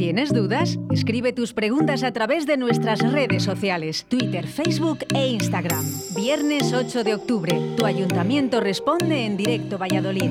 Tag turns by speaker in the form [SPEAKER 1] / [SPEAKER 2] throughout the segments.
[SPEAKER 1] ¿Tienes dudas? Escribe tus preguntas a través de nuestras redes sociales, Twitter, Facebook e Instagram. Viernes 8 de octubre, tu ayuntamiento responde en directo Valladolid.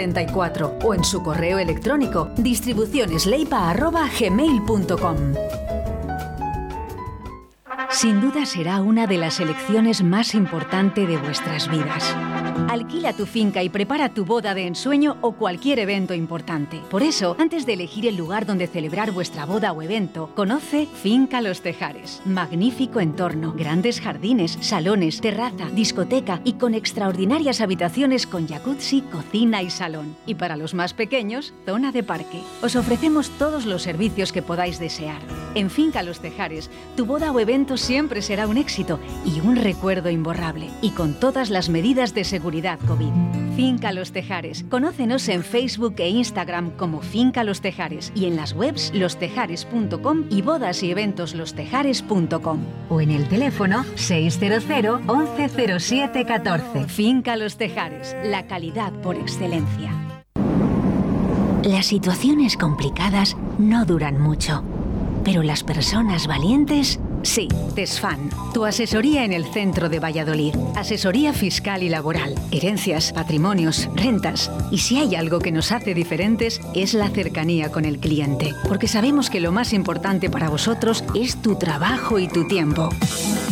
[SPEAKER 1] 672-6590-44 o en su correo electrónico distribucionesleipa.gmail.com. Sin duda será una de las elecciones más importantes de vuestras vidas. Alquila tu finca y prepara tu boda de ensueño o cualquier evento importante. Por eso, antes de elegir el lugar donde celebrar vuestra boda o evento, conoce Finca Los Tejares. Magnífico entorno, grandes jardines, salones, terraza, discoteca y con extraordinarias habitaciones con jacuzzi, cocina y salón. Y para los más pequeños, zona de parque. Os ofrecemos todos los servicios que podáis desear. En Finca Los Tejares, tu boda o evento siempre será un éxito y un recuerdo imborrable. Y con todas las medidas de seguridad COVID. Finca Los Tejares. Conócenos en Facebook e Instagram como Finca Los Tejares y en las webs lostejares.com y bodas y eventos lostejares.com o en el teléfono 600 1107 14. Finca Los Tejares, la calidad por excelencia. Las situaciones complicadas no duran mucho, pero las personas valientes Sí, TESFAN, tu asesoría en el centro de Valladolid. Asesoría fiscal y laboral, herencias, patrimonios, rentas. Y si hay algo que nos hace diferentes es la cercanía con el cliente, porque sabemos que lo más importante para vosotros es tu trabajo y tu tiempo.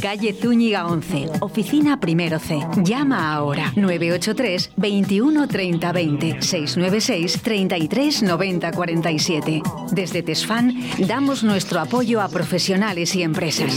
[SPEAKER 1] Calle Zúñiga 11, oficina primero C. Llama ahora 983 21 30 20 696 33 90 47. Desde TESFAN damos nuestro apoyo a profesionales y empresas.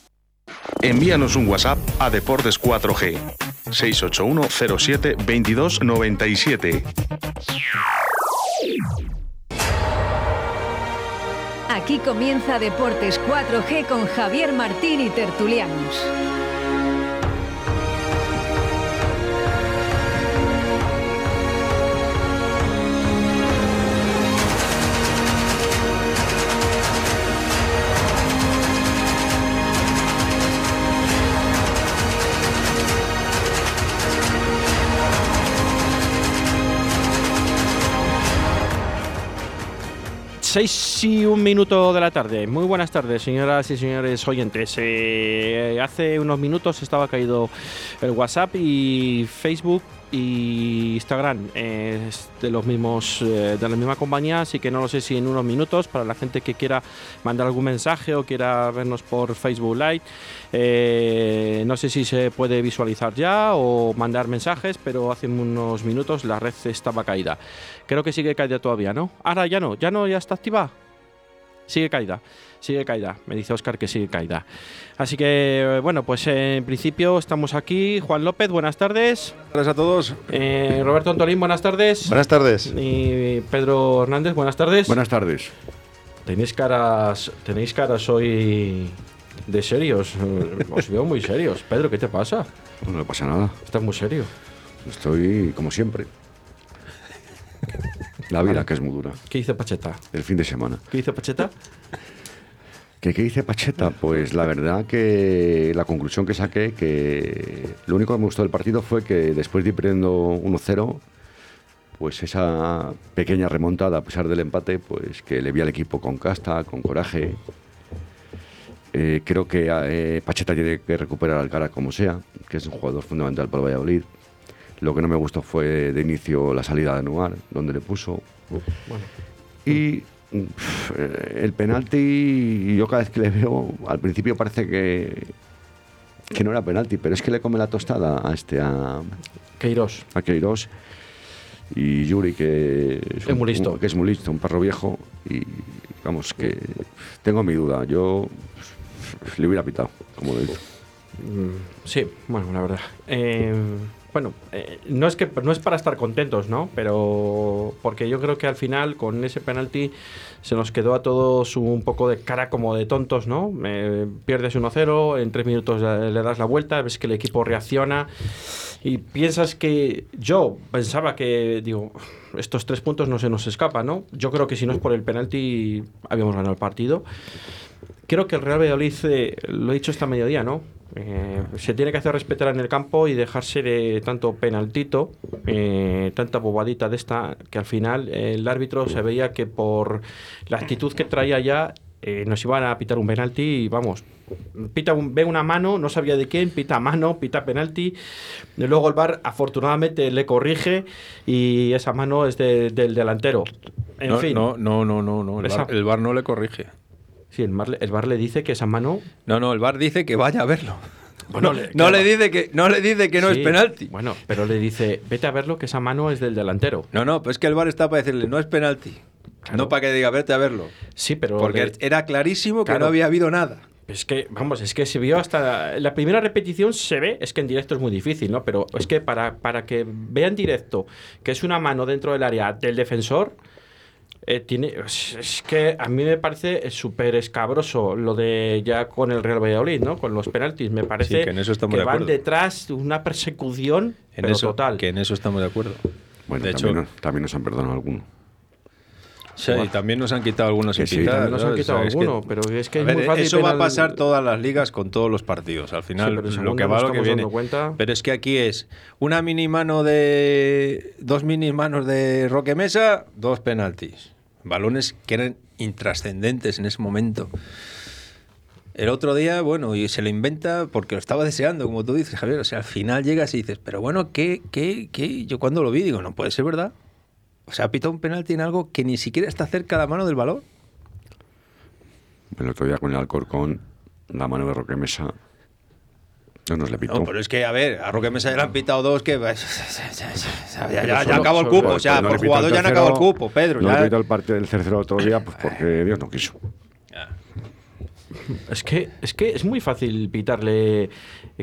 [SPEAKER 2] Envíanos un WhatsApp a Deportes 4G 681 07 22 97.
[SPEAKER 1] Aquí comienza Deportes 4G con Javier Martín y Tertulianos.
[SPEAKER 3] Seis y un minuto de la tarde. Muy buenas tardes, señoras y señores oyentes. Eh, hace unos minutos estaba caído el WhatsApp y Facebook y Instagram es de los mismos eh, de la misma compañía así que no lo sé si en unos minutos para la gente que quiera mandar algún mensaje o quiera vernos por Facebook Live eh, no sé si se puede visualizar ya o mandar mensajes pero hace unos minutos la red estaba caída. Creo que sigue caída todavía no ahora ya no ya no ya está activa. Sigue caída sigue caída. Me dice Oscar que sigue caída. Así que, bueno, pues en principio estamos aquí. Juan López, buenas tardes.
[SPEAKER 4] Buenas a todos.
[SPEAKER 3] Eh, Roberto Antolín, buenas tardes.
[SPEAKER 4] Buenas tardes.
[SPEAKER 3] Y Pedro Hernández, buenas tardes.
[SPEAKER 4] Buenas tardes.
[SPEAKER 3] Tenéis caras, tenéis caras hoy de serios. Os veo muy serios. Pedro, ¿qué te pasa?
[SPEAKER 4] No, no pasa nada.
[SPEAKER 3] Estás muy serio.
[SPEAKER 4] Estoy como siempre. La vida, que es muy dura.
[SPEAKER 3] ¿Qué dice Pacheta?
[SPEAKER 4] El fin de semana.
[SPEAKER 3] ¿Qué dice Pacheta?
[SPEAKER 4] ¿Qué, ¿Qué dice Pacheta? Pues la verdad que la conclusión que saqué, que lo único que me gustó del partido fue que después de ir perdiendo 1-0, pues esa pequeña remontada, a pesar del empate, pues que le vi al equipo con casta, con coraje. Eh, creo que eh, Pacheta tiene que recuperar al cara como sea, que es un jugador fundamental para el Valladolid. Lo que no me gustó fue de inicio la salida de Anuar, donde le puso.
[SPEAKER 3] Bueno.
[SPEAKER 4] Y el penalti, yo cada vez que le veo, al principio parece que, que no era penalti, pero es que le come la tostada a este a,
[SPEAKER 3] Queiroz.
[SPEAKER 4] a Queiroz y Yuri, que es,
[SPEAKER 3] Es muy listo.
[SPEAKER 4] que es muy listo, un perro viejo. Y vamos, que tengo mi duda. Yo le hubiera pitado, como dicho.
[SPEAKER 3] Mm, Sí, bueno, la verdad. Eh, bueno, eh, no es que no es para estar contentos, ¿no? Pero porque yo creo que al final con ese penalti se nos quedó a todos un poco de cara como de tontos, ¿no? Eh, pierdes 1-0, en tres minutos le das la vuelta, ves que el equipo reacciona y piensas que yo pensaba que digo estos tres puntos no se nos escapan, ¿no? Yo creo que si no es por el penalti habíamos ganado el partido. Creo que el Real Valladolid, eh, lo he dicho esta mediodía, ¿no? Eh, se tiene que hacer respetar en el campo y dejarse de tanto penaltito, eh, tanta bobadita de esta, que al final eh, el árbitro se veía que por la actitud que traía ya eh, nos iban a pitar un penalti y vamos, pita un- ve una mano, no sabía de quién, pita mano, pita penalti. Y luego el VAR afortunadamente le corrige y esa mano es de- del delantero. En
[SPEAKER 5] no,
[SPEAKER 3] fin,
[SPEAKER 5] no, no, no, no, no. El, bar, el VAR no le corrige.
[SPEAKER 3] Sí, el, le- el VAR le dice que esa mano
[SPEAKER 5] No, no, el VAR dice que vaya a verlo.
[SPEAKER 3] Bueno,
[SPEAKER 5] no,
[SPEAKER 3] le-
[SPEAKER 5] no le dice que no le dice que no
[SPEAKER 3] Sí,
[SPEAKER 5] es penalti.
[SPEAKER 3] Bueno, pero le dice, vete a verlo que esa mano es del delantero.
[SPEAKER 5] No, no, pues es que el VAR está para decirle no es penalti.
[SPEAKER 3] Claro.
[SPEAKER 5] No para que diga vete a verlo.
[SPEAKER 3] Sí, pero
[SPEAKER 5] Porque
[SPEAKER 3] le-
[SPEAKER 5] era clarísimo que no había habido nada.
[SPEAKER 3] es que, vamos, es que se vio hasta la primera repetición se ve, es que en directo es muy difícil, ¿no? Pero es que para, para que vean directo que es una mano dentro del área del defensor, eh, tiene, es, que a mí me parece súper escabroso lo de ya con el Real Valladolid, ¿no? Con los penaltis, me parece
[SPEAKER 5] que en eso estamos
[SPEAKER 3] que
[SPEAKER 5] de
[SPEAKER 3] van detrás de una persecución
[SPEAKER 5] En
[SPEAKER 3] pero
[SPEAKER 5] eso,
[SPEAKER 3] total.
[SPEAKER 5] Que en eso estamos de acuerdo.
[SPEAKER 4] Bueno,
[SPEAKER 5] de
[SPEAKER 4] también,
[SPEAKER 5] hecho,
[SPEAKER 4] nos- también nos han perdonado algunos.
[SPEAKER 5] sí, y también nos han quitado algunos
[SPEAKER 4] Que
[SPEAKER 5] sin
[SPEAKER 4] sí,
[SPEAKER 5] pitar,
[SPEAKER 3] También nos han quitado
[SPEAKER 5] O sea, es que-
[SPEAKER 3] alguno, pero es que
[SPEAKER 5] A
[SPEAKER 3] es
[SPEAKER 5] ver,
[SPEAKER 3] muy fácil
[SPEAKER 5] eso va a
[SPEAKER 3] penal-
[SPEAKER 5] pasar todas las ligas con todos los partidos. Al
[SPEAKER 3] Sí,
[SPEAKER 5] final,
[SPEAKER 3] pero en
[SPEAKER 5] lo que va lo que viene.
[SPEAKER 3] dando cuenta.
[SPEAKER 5] Pero es que aquí es una mini mano de. Dos mini manos de Roque Mesa, dos penaltis. Balones que eran intrascendentes en ese momento. El otro día, bueno, y se lo inventa porque lo estaba deseando, como tú dices, Javier. O sea, al final llegas y dices, pero bueno, ¿qué, qué, qué? Yo cuando lo vi digo, no puede ser verdad. O sea, ha pitado un penalti en algo que ni siquiera está cerca la mano del balón.
[SPEAKER 4] El otro día con el Alcorcón, la mano de Roque Mesa, no nos le pitó.
[SPEAKER 5] No, pero es que, a ver, a Roque Mesa ya le han pitado dos que... Ya, ya, ya, acabó el cupo, o sea,
[SPEAKER 4] no
[SPEAKER 5] por jugador
[SPEAKER 4] el
[SPEAKER 5] ya no
[SPEAKER 4] tercero,
[SPEAKER 5] acabó el cupo, Pedro.
[SPEAKER 4] No
[SPEAKER 5] ya-
[SPEAKER 4] le pitó el parte del tercero otro día, pues porque Dios no quiso.
[SPEAKER 3] Es que, es que es muy fácil pitarle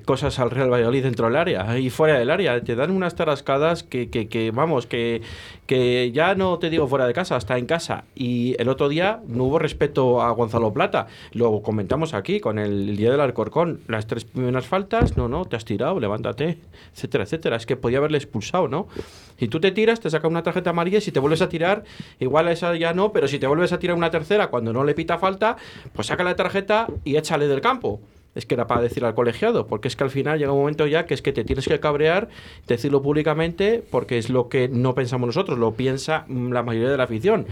[SPEAKER 3] cosas al Real Valladolid dentro del área y fuera del área. Te dan unas tarascadas que, que, que, vamos, que, que ya no te digo fuera de casa, hasta en casa. Y el otro día no hubo respeto a Gonzalo Plata. Lo comentamos aquí con el, día del Alcorcón. Las tres primeras faltas, no, no, te has tirado, levántate, etcétera, etcétera. Es que podía haberle expulsado, ¿no? Si tú te tiras, te saca una tarjeta amarilla y si te vuelves a tirar, igual esa ya no, pero si te vuelves a tirar una tercera cuando no le pita falta, pues saca la tarjeta y échale del campo. Es que era para decir al colegiado, porque es que al final llega un momento ya que es que te tienes que cabrear, decirlo públicamente, porque es lo que no pensamos nosotros, lo piensa la mayoría de la afición.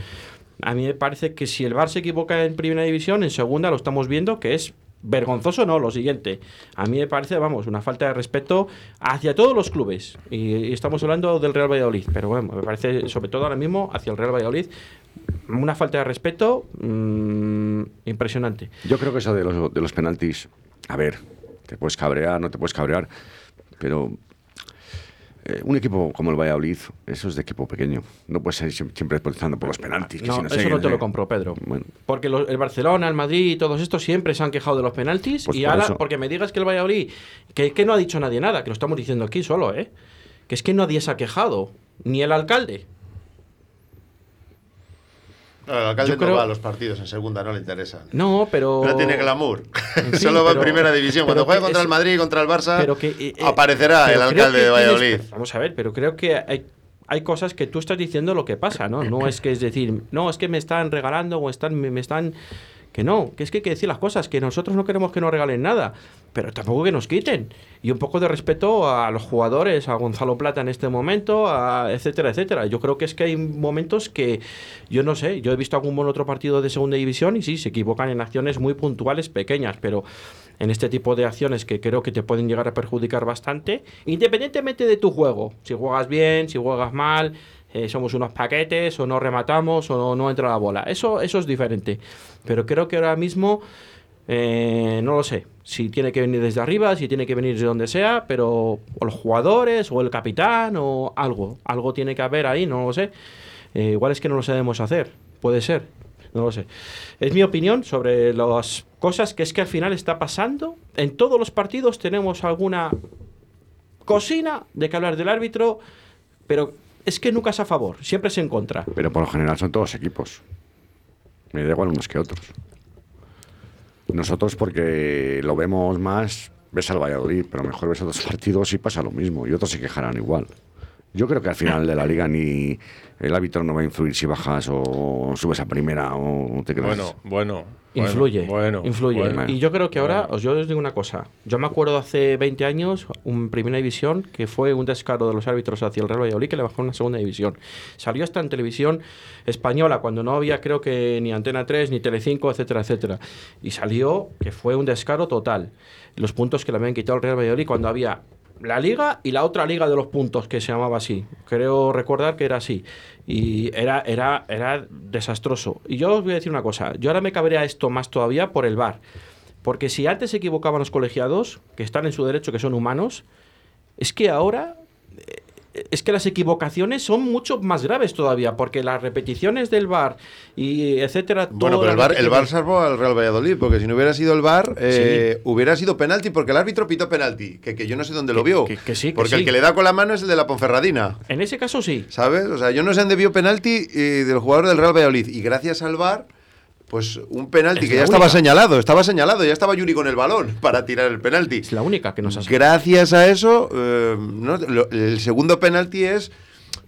[SPEAKER 3] A mí me parece que si el Bar se equivoca en primera división, en segunda lo estamos viendo que es vergonzoso, no, lo siguiente. A mí me parece, vamos, una falta de respeto hacia todos los clubes. Y, y estamos hablando del Real Valladolid, pero bueno, me parece, sobre todo ahora mismo, hacia el Real Valladolid, una falta de respeto mm, impresionante.
[SPEAKER 4] Yo creo que eso de los, de los penaltis, a ver, te puedes cabrear, no te puedes cabrear, pero eh, un equipo como el Valladolid, eso es de equipo pequeño. No puedes ir siem- siempre protestando por los penaltis. que
[SPEAKER 3] No,
[SPEAKER 4] si no sé,
[SPEAKER 3] eso no te lo compro, Pedro.
[SPEAKER 4] Bueno,
[SPEAKER 3] Porque el Barcelona, el Madrid y todos estos siempre se han quejado de los penaltis.
[SPEAKER 4] Pues
[SPEAKER 3] y
[SPEAKER 4] por
[SPEAKER 3] ahora,
[SPEAKER 4] eso.
[SPEAKER 3] porque me digas que el Valladolid, que, que no ha dicho nadie nada, que lo estamos diciendo aquí solo, ¿eh? Que es que nadie se ha quejado, ni el alcalde.
[SPEAKER 6] No, el alcalde
[SPEAKER 3] Yo creo-
[SPEAKER 6] no va a los partidos en segunda, no le interesa.
[SPEAKER 3] No, pero.
[SPEAKER 6] No tiene glamour.
[SPEAKER 3] En fin,
[SPEAKER 6] Solo va en primera división. Cuando
[SPEAKER 3] que
[SPEAKER 6] contra
[SPEAKER 3] es-
[SPEAKER 6] el Madrid y contra el Barça,
[SPEAKER 3] pero que, eh, eh,
[SPEAKER 6] aparecerá
[SPEAKER 3] pero
[SPEAKER 6] el alcalde
[SPEAKER 3] que
[SPEAKER 6] de Valladolid.
[SPEAKER 3] vamos a ver, pero creo que hay, hay cosas que tú estás diciendo lo que pasa, ¿no? No es que es decir, no, es que me están regalando o están, me, me están... Que no, que es que hay que decir las cosas, que nosotros no queremos que nos regalen nada, pero tampoco que nos quiten. Y un poco de respeto a los jugadores, a Gonzalo Plata en este momento, a etcétera, etcétera. Yo creo que es que hay momentos que, yo no sé, yo he visto algún buen otro partido de segunda división y sí, se equivocan en acciones muy puntuales, pequeñas, pero en este tipo de acciones que creo que te pueden llegar a perjudicar bastante, independientemente de tu juego, si juegas bien, si juegas mal, eh, somos unos paquetes o no rematamos o no, entra la bola. Eso, eso es diferente. Pero creo que ahora mismo, eh, no lo sé, si tiene que venir desde arriba, si tiene que venir de donde sea, pero o los jugadores o el capitán o algo, algo tiene que haber ahí, no lo sé. Eh, igual es que no lo sabemos hacer, puede ser, no lo sé. Es mi opinión sobre las cosas que es que al final está pasando. En todos los partidos tenemos alguna cocina de que hablar del árbitro, pero es que nunca es a favor, siempre es en contra.
[SPEAKER 4] Pero por lo general son todos equipos. Me da igual unos que otros. Nosotros porque lo vemos más, ves al Valladolid, pero mejor ves otros partidos y pasa lo mismo. Y otros se quejarán igual. Yo creo que al final de la liga ni el árbitro no va a influir si bajas o subes a primera o te quedas.
[SPEAKER 5] Bueno, bueno.
[SPEAKER 3] Influye,
[SPEAKER 5] Bueno,
[SPEAKER 3] influye.
[SPEAKER 5] bueno.
[SPEAKER 3] y yo creo que ahora,
[SPEAKER 5] bueno.
[SPEAKER 3] os, yo os digo una cosa. Yo me acuerdo hace 20 años, un primera división, que fue un descaro de los árbitros hacia el Real Valladolid que le bajó a una segunda división. Salió hasta en televisión española, cuando no había, creo que ni Antena 3, ni Telecinco, etcétera, etcétera. Y salió que fue un descaro total. Los puntos que le habían quitado al Real Valladolid cuando había la liga y la otra liga de los puntos que se llamaba así. Creo recordar que era así. Y era, era, era desastroso. Y yo os voy a decir una cosa. Yo ahora me cabrea esto más todavía por el VAR. Porque si antes se equivocaban los colegiados, que están en su derecho, que son humanos, es que ahora eh, es que las equivocaciones son mucho más graves todavía, porque las repeticiones del VAR y etcétera.
[SPEAKER 6] Bueno, pero el bar, el bar
[SPEAKER 3] repeticiones-
[SPEAKER 6] salvó al Real Valladolid, porque si no hubiera sido el bar, eh, hubiera sido penalti, porque el árbitro pitó penalti, que, que yo no sé dónde lo vio.
[SPEAKER 3] que- que sí, que
[SPEAKER 6] porque
[SPEAKER 3] sí.
[SPEAKER 6] el que le da con la mano es el de la Ponferradina.
[SPEAKER 3] En ese caso sí.
[SPEAKER 6] ¿Sabes? O sea, yo no sé dónde vio penalti eh, del jugador del Real Valladolid. Y gracias al VAR, pues un penalti
[SPEAKER 3] Es
[SPEAKER 6] que ya estaba señalado, estaba señalado, ya estaba Yuri con el balón para tirar el penalti.
[SPEAKER 3] Es la única que nos ha
[SPEAKER 6] Gracias a eso, eh, ¿no? Lo- el segundo penalti es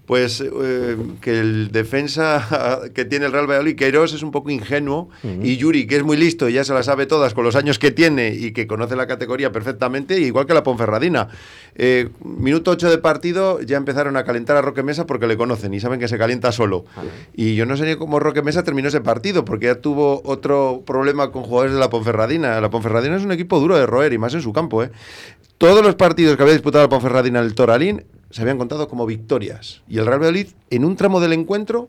[SPEAKER 6] pues eh, que el defensa que tiene el Real Valladolid, Queiroz, es un poco ingenuo y Yuri, que es muy listo y ya se la sabe todas con los años que tiene y que conoce la categoría perfectamente, igual que la Ponferradina. Eh, minuto 8 de partido ya empezaron a calentar a Roque Mesa porque le conocen y saben que se calienta solo. Y yo no sé ni cómo Roque Mesa terminó ese partido porque ya tuvo otro problema con jugadores de la Ponferradina. La Ponferradina es un equipo duro de roer y más en su campo, ¿eh? Todos los partidos que había disputado la Ponferradina en el Toralín se habían contado como victorias. Y el Real Valladolid, en un tramo del encuentro,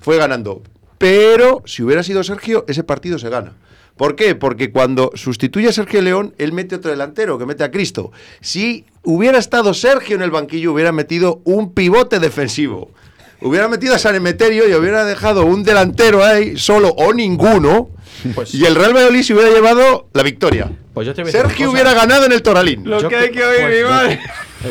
[SPEAKER 6] fue ganando. Pero si hubiera sido Sergio, ese partido se gana. ¿Por qué? Porque cuando sustituye a Sergio León, él mete otro delantero, que mete a Cristo. Si hubiera estado Sergio en el banquillo, hubiera metido un pivote defensivo. Hubiera metido a San Emeterio y hubiera dejado un delantero ahí, solo o ninguno.
[SPEAKER 3] Pues-
[SPEAKER 6] y el Real Valladolid se hubiera llevado la victoria.
[SPEAKER 3] Pues yo te
[SPEAKER 6] Sergio hubiera ganado en el Toralín.
[SPEAKER 5] Lo
[SPEAKER 3] Yo
[SPEAKER 5] que hay que oír,
[SPEAKER 3] pues
[SPEAKER 5] mi madre.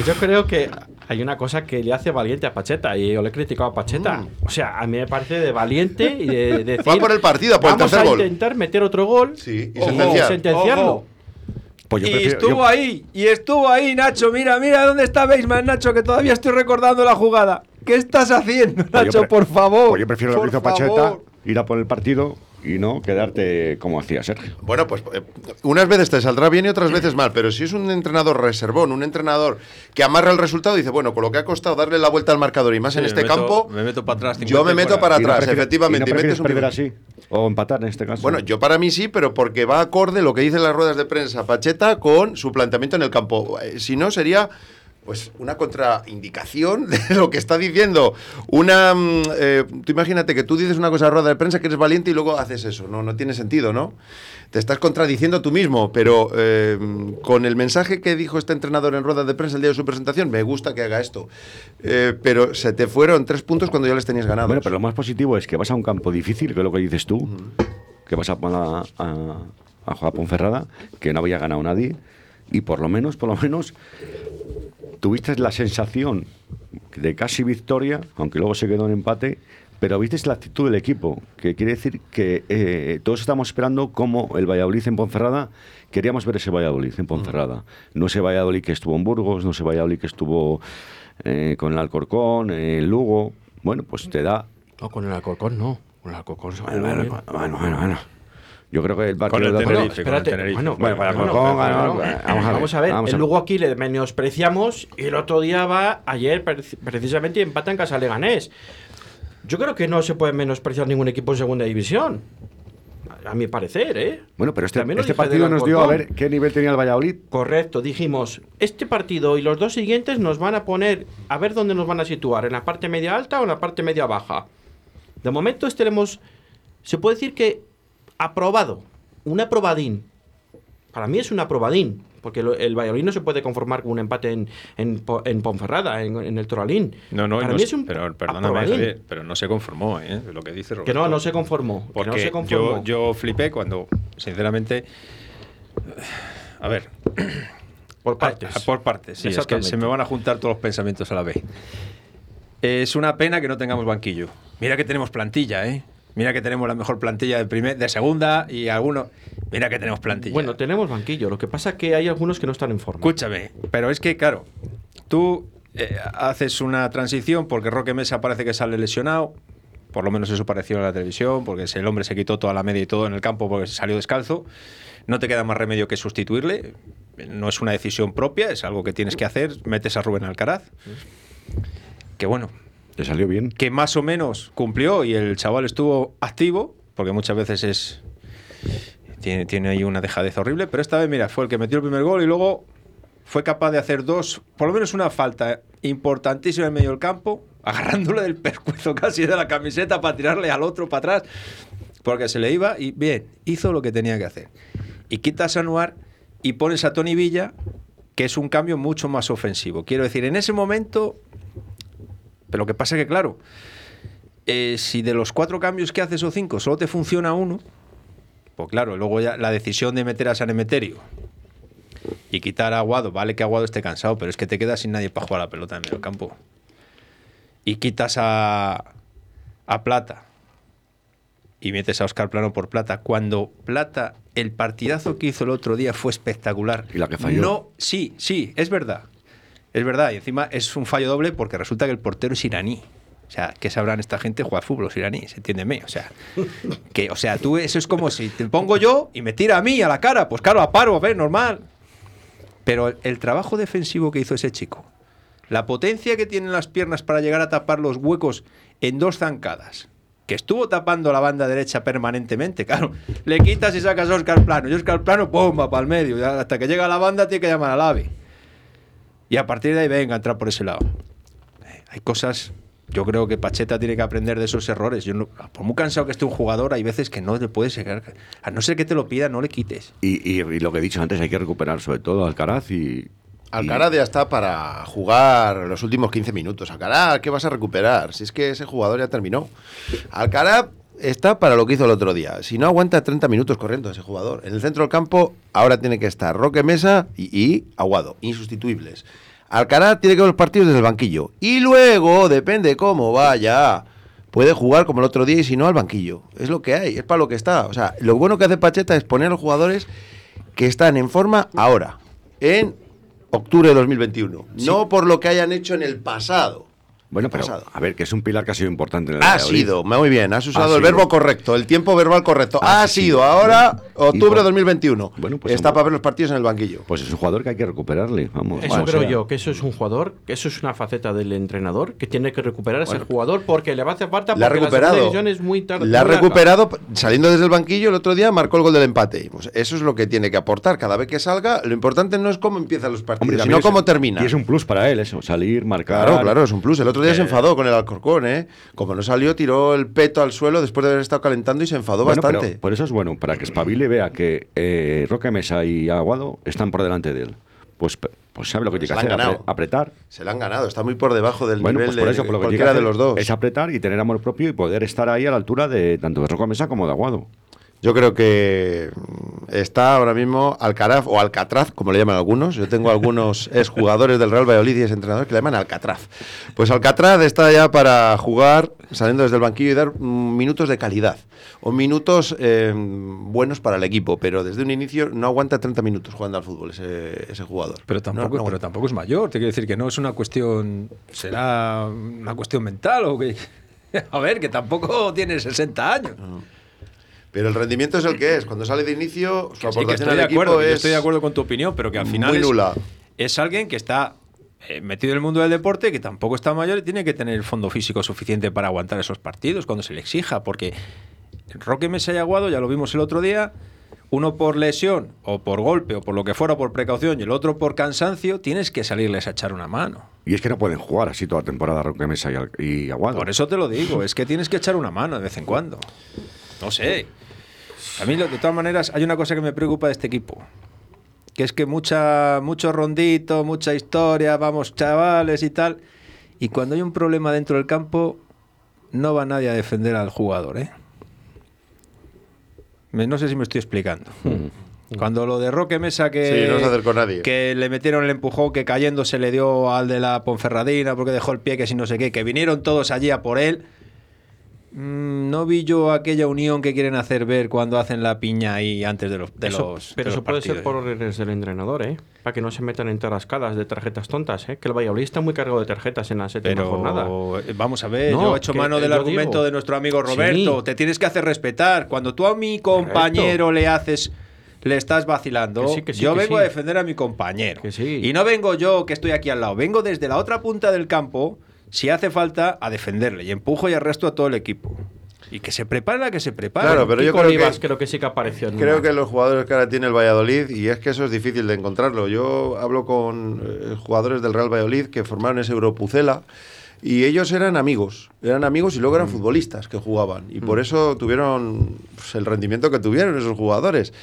[SPEAKER 3] Yo creo que hay una cosa que le hace valiente a Pacheta y yo le he criticado a Pacheta. O sea, a mí me parece de valiente y de, decir.
[SPEAKER 6] Va por el partido, por el
[SPEAKER 3] vamos
[SPEAKER 6] tercer
[SPEAKER 3] a
[SPEAKER 6] gol".
[SPEAKER 3] intentar meter otro gol
[SPEAKER 6] Sí, y
[SPEAKER 3] o
[SPEAKER 6] sentenciar.
[SPEAKER 3] sentenciarlo.
[SPEAKER 5] Ojo.
[SPEAKER 4] Pues yo
[SPEAKER 5] y
[SPEAKER 4] prefiero-
[SPEAKER 5] estuvo
[SPEAKER 4] yo-
[SPEAKER 5] ahí, y estuvo ahí, Nacho. Mira, mira dónde está Beisman, Nacho, que todavía estoy recordando la jugada. ¿Qué estás haciendo,
[SPEAKER 4] pues
[SPEAKER 5] Nacho?
[SPEAKER 4] pre-
[SPEAKER 5] por favor.
[SPEAKER 4] Pues yo prefiero lo que hizo Pacheta,
[SPEAKER 5] favor.
[SPEAKER 4] ir a por el partido y no quedarte como hacía Sergio.
[SPEAKER 6] Bueno, pues eh, unas veces te saldrá bien y otras veces mal, pero si es un entrenador reservón, un entrenador que amarra el resultado y dice, bueno, con lo que ha costado darle la vuelta al marcador y más
[SPEAKER 5] Sí,
[SPEAKER 6] en
[SPEAKER 5] me
[SPEAKER 6] este
[SPEAKER 5] meto-
[SPEAKER 6] campo,
[SPEAKER 5] Me meto para atrás.
[SPEAKER 6] yo
[SPEAKER 5] 50
[SPEAKER 6] me
[SPEAKER 5] y
[SPEAKER 6] meto para
[SPEAKER 4] Y no
[SPEAKER 6] atrás, efectivamente.
[SPEAKER 4] y
[SPEAKER 6] y
[SPEAKER 4] no
[SPEAKER 6] metes
[SPEAKER 4] prefieres
[SPEAKER 6] un
[SPEAKER 4] perder así o empatar en este caso.
[SPEAKER 6] Bueno, yo para mí sí, pero porque va acorde lo que dice las ruedas de prensa Pacheta con su planteamiento en el campo. Eh, Si no, sería pues una contraindicación de lo que está diciendo. Una, mm, eh, tú imagínate que tú dices una cosa en rueda de prensa que eres valiente y luego haces eso. No, no tiene sentido, ¿no? Te estás contradiciendo tú mismo, pero eh, con el mensaje que dijo este entrenador en rueda de prensa el día de su presentación, me gusta que haga esto. Eh, pero se te fueron tres puntos cuando ya les tenías ganados.
[SPEAKER 4] Bueno, pero lo más positivo es que vas a un campo difícil, que es lo que dices tú, que vas a, a, a, a jugar a Ponferrada, que no había ganado nadie, y por lo menos, por lo menos, tuviste la sensación de casi victoria, aunque luego se quedó en empate, pero viste la actitud del equipo, que quiere decir que eh, todos estamos esperando como el Valladolid en Ponferrada, queríamos ver ese Valladolid en Ponferrada, no ese Valladolid que estuvo en Burgos, no ese Valladolid que estuvo eh, con el Alcorcón, el Lugo, bueno, pues te da...
[SPEAKER 3] No, con el Alcorcón no. Con el Alcorcón se
[SPEAKER 4] Bueno, bueno, bueno, bueno. Yo creo que el partido
[SPEAKER 5] Con el
[SPEAKER 4] de
[SPEAKER 5] Tenerife, con el Tenerife.
[SPEAKER 3] bueno,
[SPEAKER 4] Bueno, para
[SPEAKER 3] bueno,
[SPEAKER 4] vamos a ver,
[SPEAKER 3] vamos a ver.
[SPEAKER 4] vamos a
[SPEAKER 3] el. Lugo aquí le menospreciamos y el otro día va, ayer preci- precisamente empata en casa Leganés. Yo creo que no se puede menospreciar ningún equipo en segunda división. A mi parecer, ¿eh?
[SPEAKER 4] Bueno, pero este, este partido nos dio a ver qué nivel tenía el Valladolid.
[SPEAKER 3] Correcto, dijimos, este partido y los dos siguientes nos van a poner, a ver dónde nos van a situar, en la parte media alta o en la parte media baja. De momento este le hemos, se puede decir que aprobado, un aprobadín. Para mí es un aprobadín, porque el Valladolid no se puede conformar con un empate en, en, en Ponferrada, en, en el Toralín.
[SPEAKER 5] No, no,
[SPEAKER 3] Para
[SPEAKER 5] no
[SPEAKER 3] mí
[SPEAKER 5] es-
[SPEAKER 3] un
[SPEAKER 5] pero perdóname. Javier, pero no se conformó, ¿eh? Lo que dice Roberto.
[SPEAKER 3] Que no, no se conformó. que no se conformó.
[SPEAKER 5] yo, yo flipé cuando, sinceramente, a ver,
[SPEAKER 3] por partes.
[SPEAKER 5] a- a- por partes, sí, es que se me van a juntar todos los pensamientos a la vez. Es una pena que no tengamos banquillo. Mira que tenemos plantilla, ¿eh? Mira que tenemos la mejor plantilla de, primer, de segunda y algunos... Mira que tenemos plantilla.
[SPEAKER 3] Bueno, tenemos banquillo. Lo que pasa es que hay algunos que no están en forma.
[SPEAKER 5] Escúchame, pero es que, claro, tú eh, haces una transición porque Roque Mesa parece que sale lesionado, por lo menos eso pareció en la televisión, porque el hombre se quitó toda la media y todo en el campo porque se salió descalzo. No te queda más remedio que sustituirle. No es una decisión propia, es algo que tienes que hacer. Metes a Rubén Alcaraz. Que bueno,
[SPEAKER 4] Te salió bien.
[SPEAKER 5] que más o menos cumplió y el chaval estuvo activo, porque muchas veces es. Tiene, tiene ahí una dejadez horrible, pero esta vez, mira, fue el que metió el primer gol y luego fue capaz de hacer dos, por lo menos una falta importantísima en medio del campo, agarrándole del pescuezo casi de la camiseta para tirarle al otro para atrás, porque se le iba y bien, hizo lo que tenía que hacer. Y quitas a Anuar y pones a Tony Villa, que es un cambio mucho más ofensivo. Quiero decir, en ese momento pero lo que pasa es que, claro, eh, si de los cuatro cambios que haces o cinco solo te funciona uno, pues claro, luego ya la decisión de meter a San Emeterio y quitar a Aguado, vale que Aguado esté cansado, pero es que te quedas sin nadie para jugar a la pelota en medio campo. Y quitas a, a Plata y metes a Oscar Plano por Plata, cuando Plata, el partidazo que hizo el otro día fue espectacular.
[SPEAKER 4] Y la que falló.
[SPEAKER 5] No, sí, sí, es verdad. Es verdad, y encima es un fallo doble porque resulta que el portero es iraní. O sea, ¿qué sabrán esta gente juega fútbol los iraníes? Entiéndeme. O sea, que, o sea, tú eso es como si te pongo yo y me tira a mí a la cara. Pues claro, a paro, a ver, normal. Pero el, trabajo defensivo que hizo ese chico, la potencia que tienen las piernas para llegar a tapar los huecos en dos zancadas, que estuvo tapando la banda derecha permanentemente, claro, le quitas y sacas a Oscar Plano, y Oscar Plano, ¡pumba! para el medio, hasta que llega a la banda tiene que llamar al ave. Y a partir de ahí, venga, entrar por ese lado. Hay cosas, yo creo que Pacheta tiene que aprender de esos errores. Yo no- por muy cansado que esté un jugador, hay veces que no le puedes sacar. A no ser que te lo pida, no le quites.
[SPEAKER 4] Y, y- y lo que he dicho antes, hay que recuperar sobre todo a Alcaraz y.
[SPEAKER 6] Alcaraz ya está para jugar los últimos 15 minutos. Alcaraz, ¿qué vas a recuperar? Si es que ese jugador ya terminó. Alcaraz está para lo que hizo el otro día. Si no aguanta 30 minutos corriendo ese jugador. En el centro del campo ahora tiene que estar Roque Mesa y, y Aguado, insustituibles. Alcaraz tiene que ver los partidos desde el banquillo. Y luego, depende cómo vaya, puede jugar como el otro día y si no al banquillo. Es lo que hay, es para lo que está. O sea, lo bueno que hace Pacheta es poner a los jugadores que están en forma ahora, en octubre de 2021. No por lo que hayan hecho en el pasado.
[SPEAKER 4] Bueno, pero
[SPEAKER 6] pasado.
[SPEAKER 4] a ver, que es un pilar que ha sido importante en el
[SPEAKER 6] Ha sido, muy bien, has usado
[SPEAKER 4] Ha
[SPEAKER 6] el
[SPEAKER 4] sido.
[SPEAKER 6] verbo correcto, el tiempo verbal correcto.
[SPEAKER 4] Ha
[SPEAKER 6] Ha
[SPEAKER 4] sido.
[SPEAKER 6] sido, ahora, octubre de
[SPEAKER 4] por-
[SPEAKER 6] 2021.
[SPEAKER 4] Bueno, pues
[SPEAKER 6] Está para ver los partidos en el banquillo.
[SPEAKER 4] Pues es un jugador que hay que recuperarle, vamos.
[SPEAKER 3] Eso creo
[SPEAKER 4] o sea,
[SPEAKER 3] yo, que eso es un jugador, que eso es una faceta del entrenador, que tiene que recuperar a ese jugador porque le va a hacer falta
[SPEAKER 6] La ha
[SPEAKER 3] porque
[SPEAKER 6] recuperado.
[SPEAKER 3] segunda división es muy tarde.
[SPEAKER 6] La ha recuperado saliendo desde el banquillo el otro día, marcó el gol del empate. Pues eso es lo que tiene que aportar. Cada vez que salga, lo importante no es cómo empiezan los partidos,
[SPEAKER 4] hombre,
[SPEAKER 6] sino cómo termina.
[SPEAKER 4] Y es un plus para él eso, salir, marcar.
[SPEAKER 6] Claro, claro, es un plus. El otro día se
[SPEAKER 4] Eh,
[SPEAKER 6] enfadó con el Alcorcón, ¿eh? Como no salió, tiró el peto al suelo después de haber estado calentando y se enfadó
[SPEAKER 4] Bueno, pero
[SPEAKER 6] bastante.
[SPEAKER 4] por eso es bueno, para que espabile vea que eh, Roque Mesa y Aguado están por delante de él. Pues, pues sabe lo que tiene que
[SPEAKER 6] la
[SPEAKER 4] hacer,
[SPEAKER 6] ganado.
[SPEAKER 4] apretar.
[SPEAKER 6] Se le han ganado, está muy por debajo del
[SPEAKER 4] Bueno,
[SPEAKER 6] nivel
[SPEAKER 4] pues por
[SPEAKER 6] de,
[SPEAKER 4] eso, por lo que
[SPEAKER 6] cualquiera de los dos.
[SPEAKER 4] es apretar y tener amor propio y poder estar ahí a la altura de tanto de Roque Mesa como de Aguado.
[SPEAKER 6] Yo creo que mm, está ahora mismo Alcaraz o Alcatraz, como le llaman algunos. Yo tengo algunos exjugadores del Real Valladolid y entrenadores que le llaman Alcatraz. Pues Alcatraz está ya para jugar saliendo desde el banquillo y dar mm, minutos de calidad o minutos eh, buenos para el equipo, pero desde un inicio no aguanta 30 minutos jugando al fútbol ese, ese jugador.
[SPEAKER 5] Pero tampoco,
[SPEAKER 6] no
[SPEAKER 5] pero tampoco es mayor. Te quiero decir que no es una cuestión. ¿Será una cuestión mental o qué? A ver, que tampoco tiene 60 años.
[SPEAKER 6] Pero el rendimiento es el que es. Cuando sale de inicio, su
[SPEAKER 5] Que sí, que
[SPEAKER 6] aportación
[SPEAKER 5] estoy
[SPEAKER 6] al
[SPEAKER 5] de
[SPEAKER 6] equipo
[SPEAKER 5] acuerdo,
[SPEAKER 6] es
[SPEAKER 5] estoy de acuerdo con tu opinión, pero que al final
[SPEAKER 6] muy
[SPEAKER 5] es,
[SPEAKER 6] nula.
[SPEAKER 5] es alguien que está eh, metido en el mundo del deporte, que tampoco está mayor y tiene que tener el fondo físico suficiente para aguantar esos partidos cuando se le exija, porque Roque Mesa y Aguado, ya lo vimos el otro día, uno por lesión o por golpe o por lo que fuera, por precaución, y el otro por cansancio, tienes que salirles a echar una mano.
[SPEAKER 4] Y es que no pueden jugar así toda la temporada Roque Mesa y Aguado.
[SPEAKER 5] Por eso te lo digo, es que tienes que echar una mano de vez en cuando. No sé. A mí, de todas maneras, hay una cosa que me preocupa de este equipo. Que es que mucha, mucho rondito, mucha historia, vamos chavales y tal. Y cuando hay un problema dentro del campo, no va nadie a defender al jugador, ¿eh? Me- No sé si me estoy explicando. Cuando lo de Roque Mesa que,
[SPEAKER 6] Sí, no se acercó nadie.
[SPEAKER 5] que le metieron el empujón, que cayendo se le dio al de la Ponferradina porque dejó el pie, que si no sé qué, que vinieron todos allí a por él. Mm, no vi yo aquella unión que quieren hacer ver cuando hacen la piña ahí antes de los, de
[SPEAKER 3] Eso-
[SPEAKER 5] los
[SPEAKER 3] pero
[SPEAKER 5] de
[SPEAKER 3] eso
[SPEAKER 5] los
[SPEAKER 3] puede ser por órdenes del entrenador, ¿eh? Para que no se metan en tarascadas de tarjetas tontas, ¿eh? Que el Valladolid está muy cargado de tarjetas en la séptima
[SPEAKER 5] Pero
[SPEAKER 3] jornada.
[SPEAKER 5] vamos a ver,
[SPEAKER 3] No,
[SPEAKER 5] yo he hecho mano del argumento
[SPEAKER 3] digo-
[SPEAKER 5] de nuestro amigo Roberto.
[SPEAKER 3] Sí.
[SPEAKER 5] Te tienes que hacer respetar. Cuando tú a mi compañero le haces, le estás vacilando,
[SPEAKER 3] Que sí, que sí,
[SPEAKER 5] yo
[SPEAKER 3] que
[SPEAKER 5] vengo
[SPEAKER 3] sí.
[SPEAKER 5] a defender a mi compañero. Y no vengo yo que estoy aquí al lado, vengo desde la otra punta del campo, si hace falta, a defenderle. Y empujo y arresto a todo el equipo. Y que se prepare la que se prepare.
[SPEAKER 6] Claro, pero yo creo
[SPEAKER 3] Olivas
[SPEAKER 6] que,
[SPEAKER 3] creo que sí que apareció. en
[SPEAKER 6] creo
[SPEAKER 3] una.
[SPEAKER 6] que los jugadores que ahora tiene el Valladolid, y es que eso es difícil de encontrarlo. Yo hablo con eh, jugadores del Real Valladolid que formaron ese Europucela. Y ellos eran amigos, eran amigos y luego eran futbolistas que jugaban. Y por eso tuvieron pues, el rendimiento que tuvieron esos jugadores.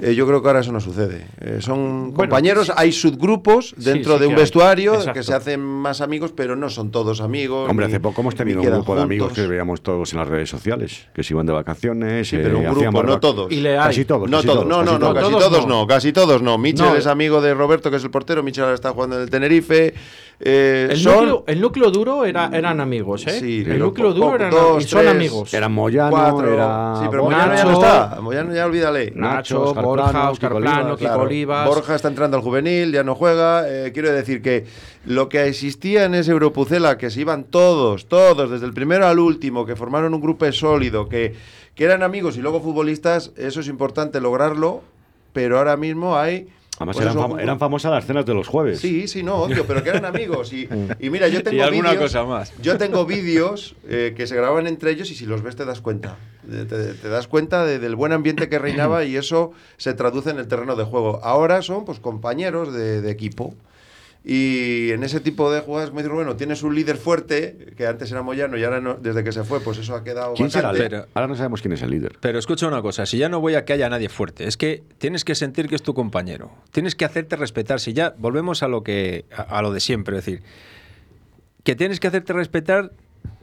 [SPEAKER 6] Eh, yo creo que ahora eso no sucede. Eh, son compañeros, hay subgrupos dentro
[SPEAKER 3] sí
[SPEAKER 6] de un vestuario
[SPEAKER 3] Exacto.
[SPEAKER 6] que se hacen más amigos, pero no son todos amigos.
[SPEAKER 4] Hombre,
[SPEAKER 6] ni-
[SPEAKER 4] hace poco hemos
[SPEAKER 6] ni
[SPEAKER 4] tenido un grupo de amigos que veíamos todos en las redes sociales, que se iban de vacaciones.
[SPEAKER 6] Sí,
[SPEAKER 4] eh,
[SPEAKER 6] pero un grupo, no todos.
[SPEAKER 3] Y le hay.
[SPEAKER 4] Casi todos.
[SPEAKER 6] No,
[SPEAKER 4] casi
[SPEAKER 6] todo-
[SPEAKER 4] todos,
[SPEAKER 6] no,
[SPEAKER 4] casi
[SPEAKER 6] no, casi
[SPEAKER 3] Todos
[SPEAKER 6] todos,
[SPEAKER 3] no.
[SPEAKER 6] no. casi todos no. Michel
[SPEAKER 3] No.
[SPEAKER 6] es amigo de Roberto, que es el portero. Michel ahora está jugando en el Tenerife. Eh,
[SPEAKER 3] El,
[SPEAKER 6] son
[SPEAKER 3] núcleo, el núcleo duro era, eran amigos, ¿eh?
[SPEAKER 6] Sí,
[SPEAKER 3] el núcleo duro eran
[SPEAKER 6] dos,
[SPEAKER 3] y son
[SPEAKER 6] tres,
[SPEAKER 3] amigos.
[SPEAKER 4] Era Moyano,
[SPEAKER 6] cuatro.
[SPEAKER 4] era
[SPEAKER 6] Sí, pero Moyano ya no está. Moyano ya olvídale.
[SPEAKER 3] Nacho,
[SPEAKER 4] Oscar
[SPEAKER 3] Borja, Oscar
[SPEAKER 4] Kiko
[SPEAKER 3] Plano,
[SPEAKER 4] Olivas,
[SPEAKER 3] Kiko
[SPEAKER 6] Claro,
[SPEAKER 3] Olivas.
[SPEAKER 6] Borja está entrando al juvenil, ya no juega. Eh, quiero decir que lo que existía en ese Europucela, que se iban todos, todos, desde el primero al último, que formaron un grupo sólido, que, que eran amigos y luego futbolistas, eso es importante lograrlo, pero ahora mismo hay...
[SPEAKER 4] Además,
[SPEAKER 6] pues
[SPEAKER 4] eran,
[SPEAKER 6] eso,
[SPEAKER 4] fam-
[SPEAKER 6] un-
[SPEAKER 4] eran famosas las cenas de los jueves.
[SPEAKER 6] Sí, sí, no, odio, pero que eran amigos. Y, y mira, yo tengo
[SPEAKER 5] Y alguna
[SPEAKER 6] vídeos-
[SPEAKER 5] cosa más.
[SPEAKER 6] Yo tengo vídeos eh, que se graban entre ellos y si los ves te das cuenta. Te, te- te das cuenta de- del buen ambiente que reinaba y eso se traduce en el terreno de juego. Ahora son pues compañeros de, de equipo. Y en ese tipo de jugadas, muy bueno, tienes un líder fuerte, que antes era Moyano y ahora no- desde que se fue, pues eso ha quedado
[SPEAKER 4] ¿Quién será el
[SPEAKER 6] vacante.
[SPEAKER 4] líder? Ahora no sabemos quién es el líder.
[SPEAKER 5] Pero escucha una cosa, si ya no voy a que haya nadie fuerte, es que tienes que sentir que es tu compañero, tienes que hacerte respetar, si ya volvemos a lo que a, a lo de siempre, es decir, que tienes que hacerte respetar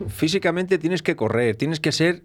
[SPEAKER 5] físicamente, tienes que correr, tienes que ser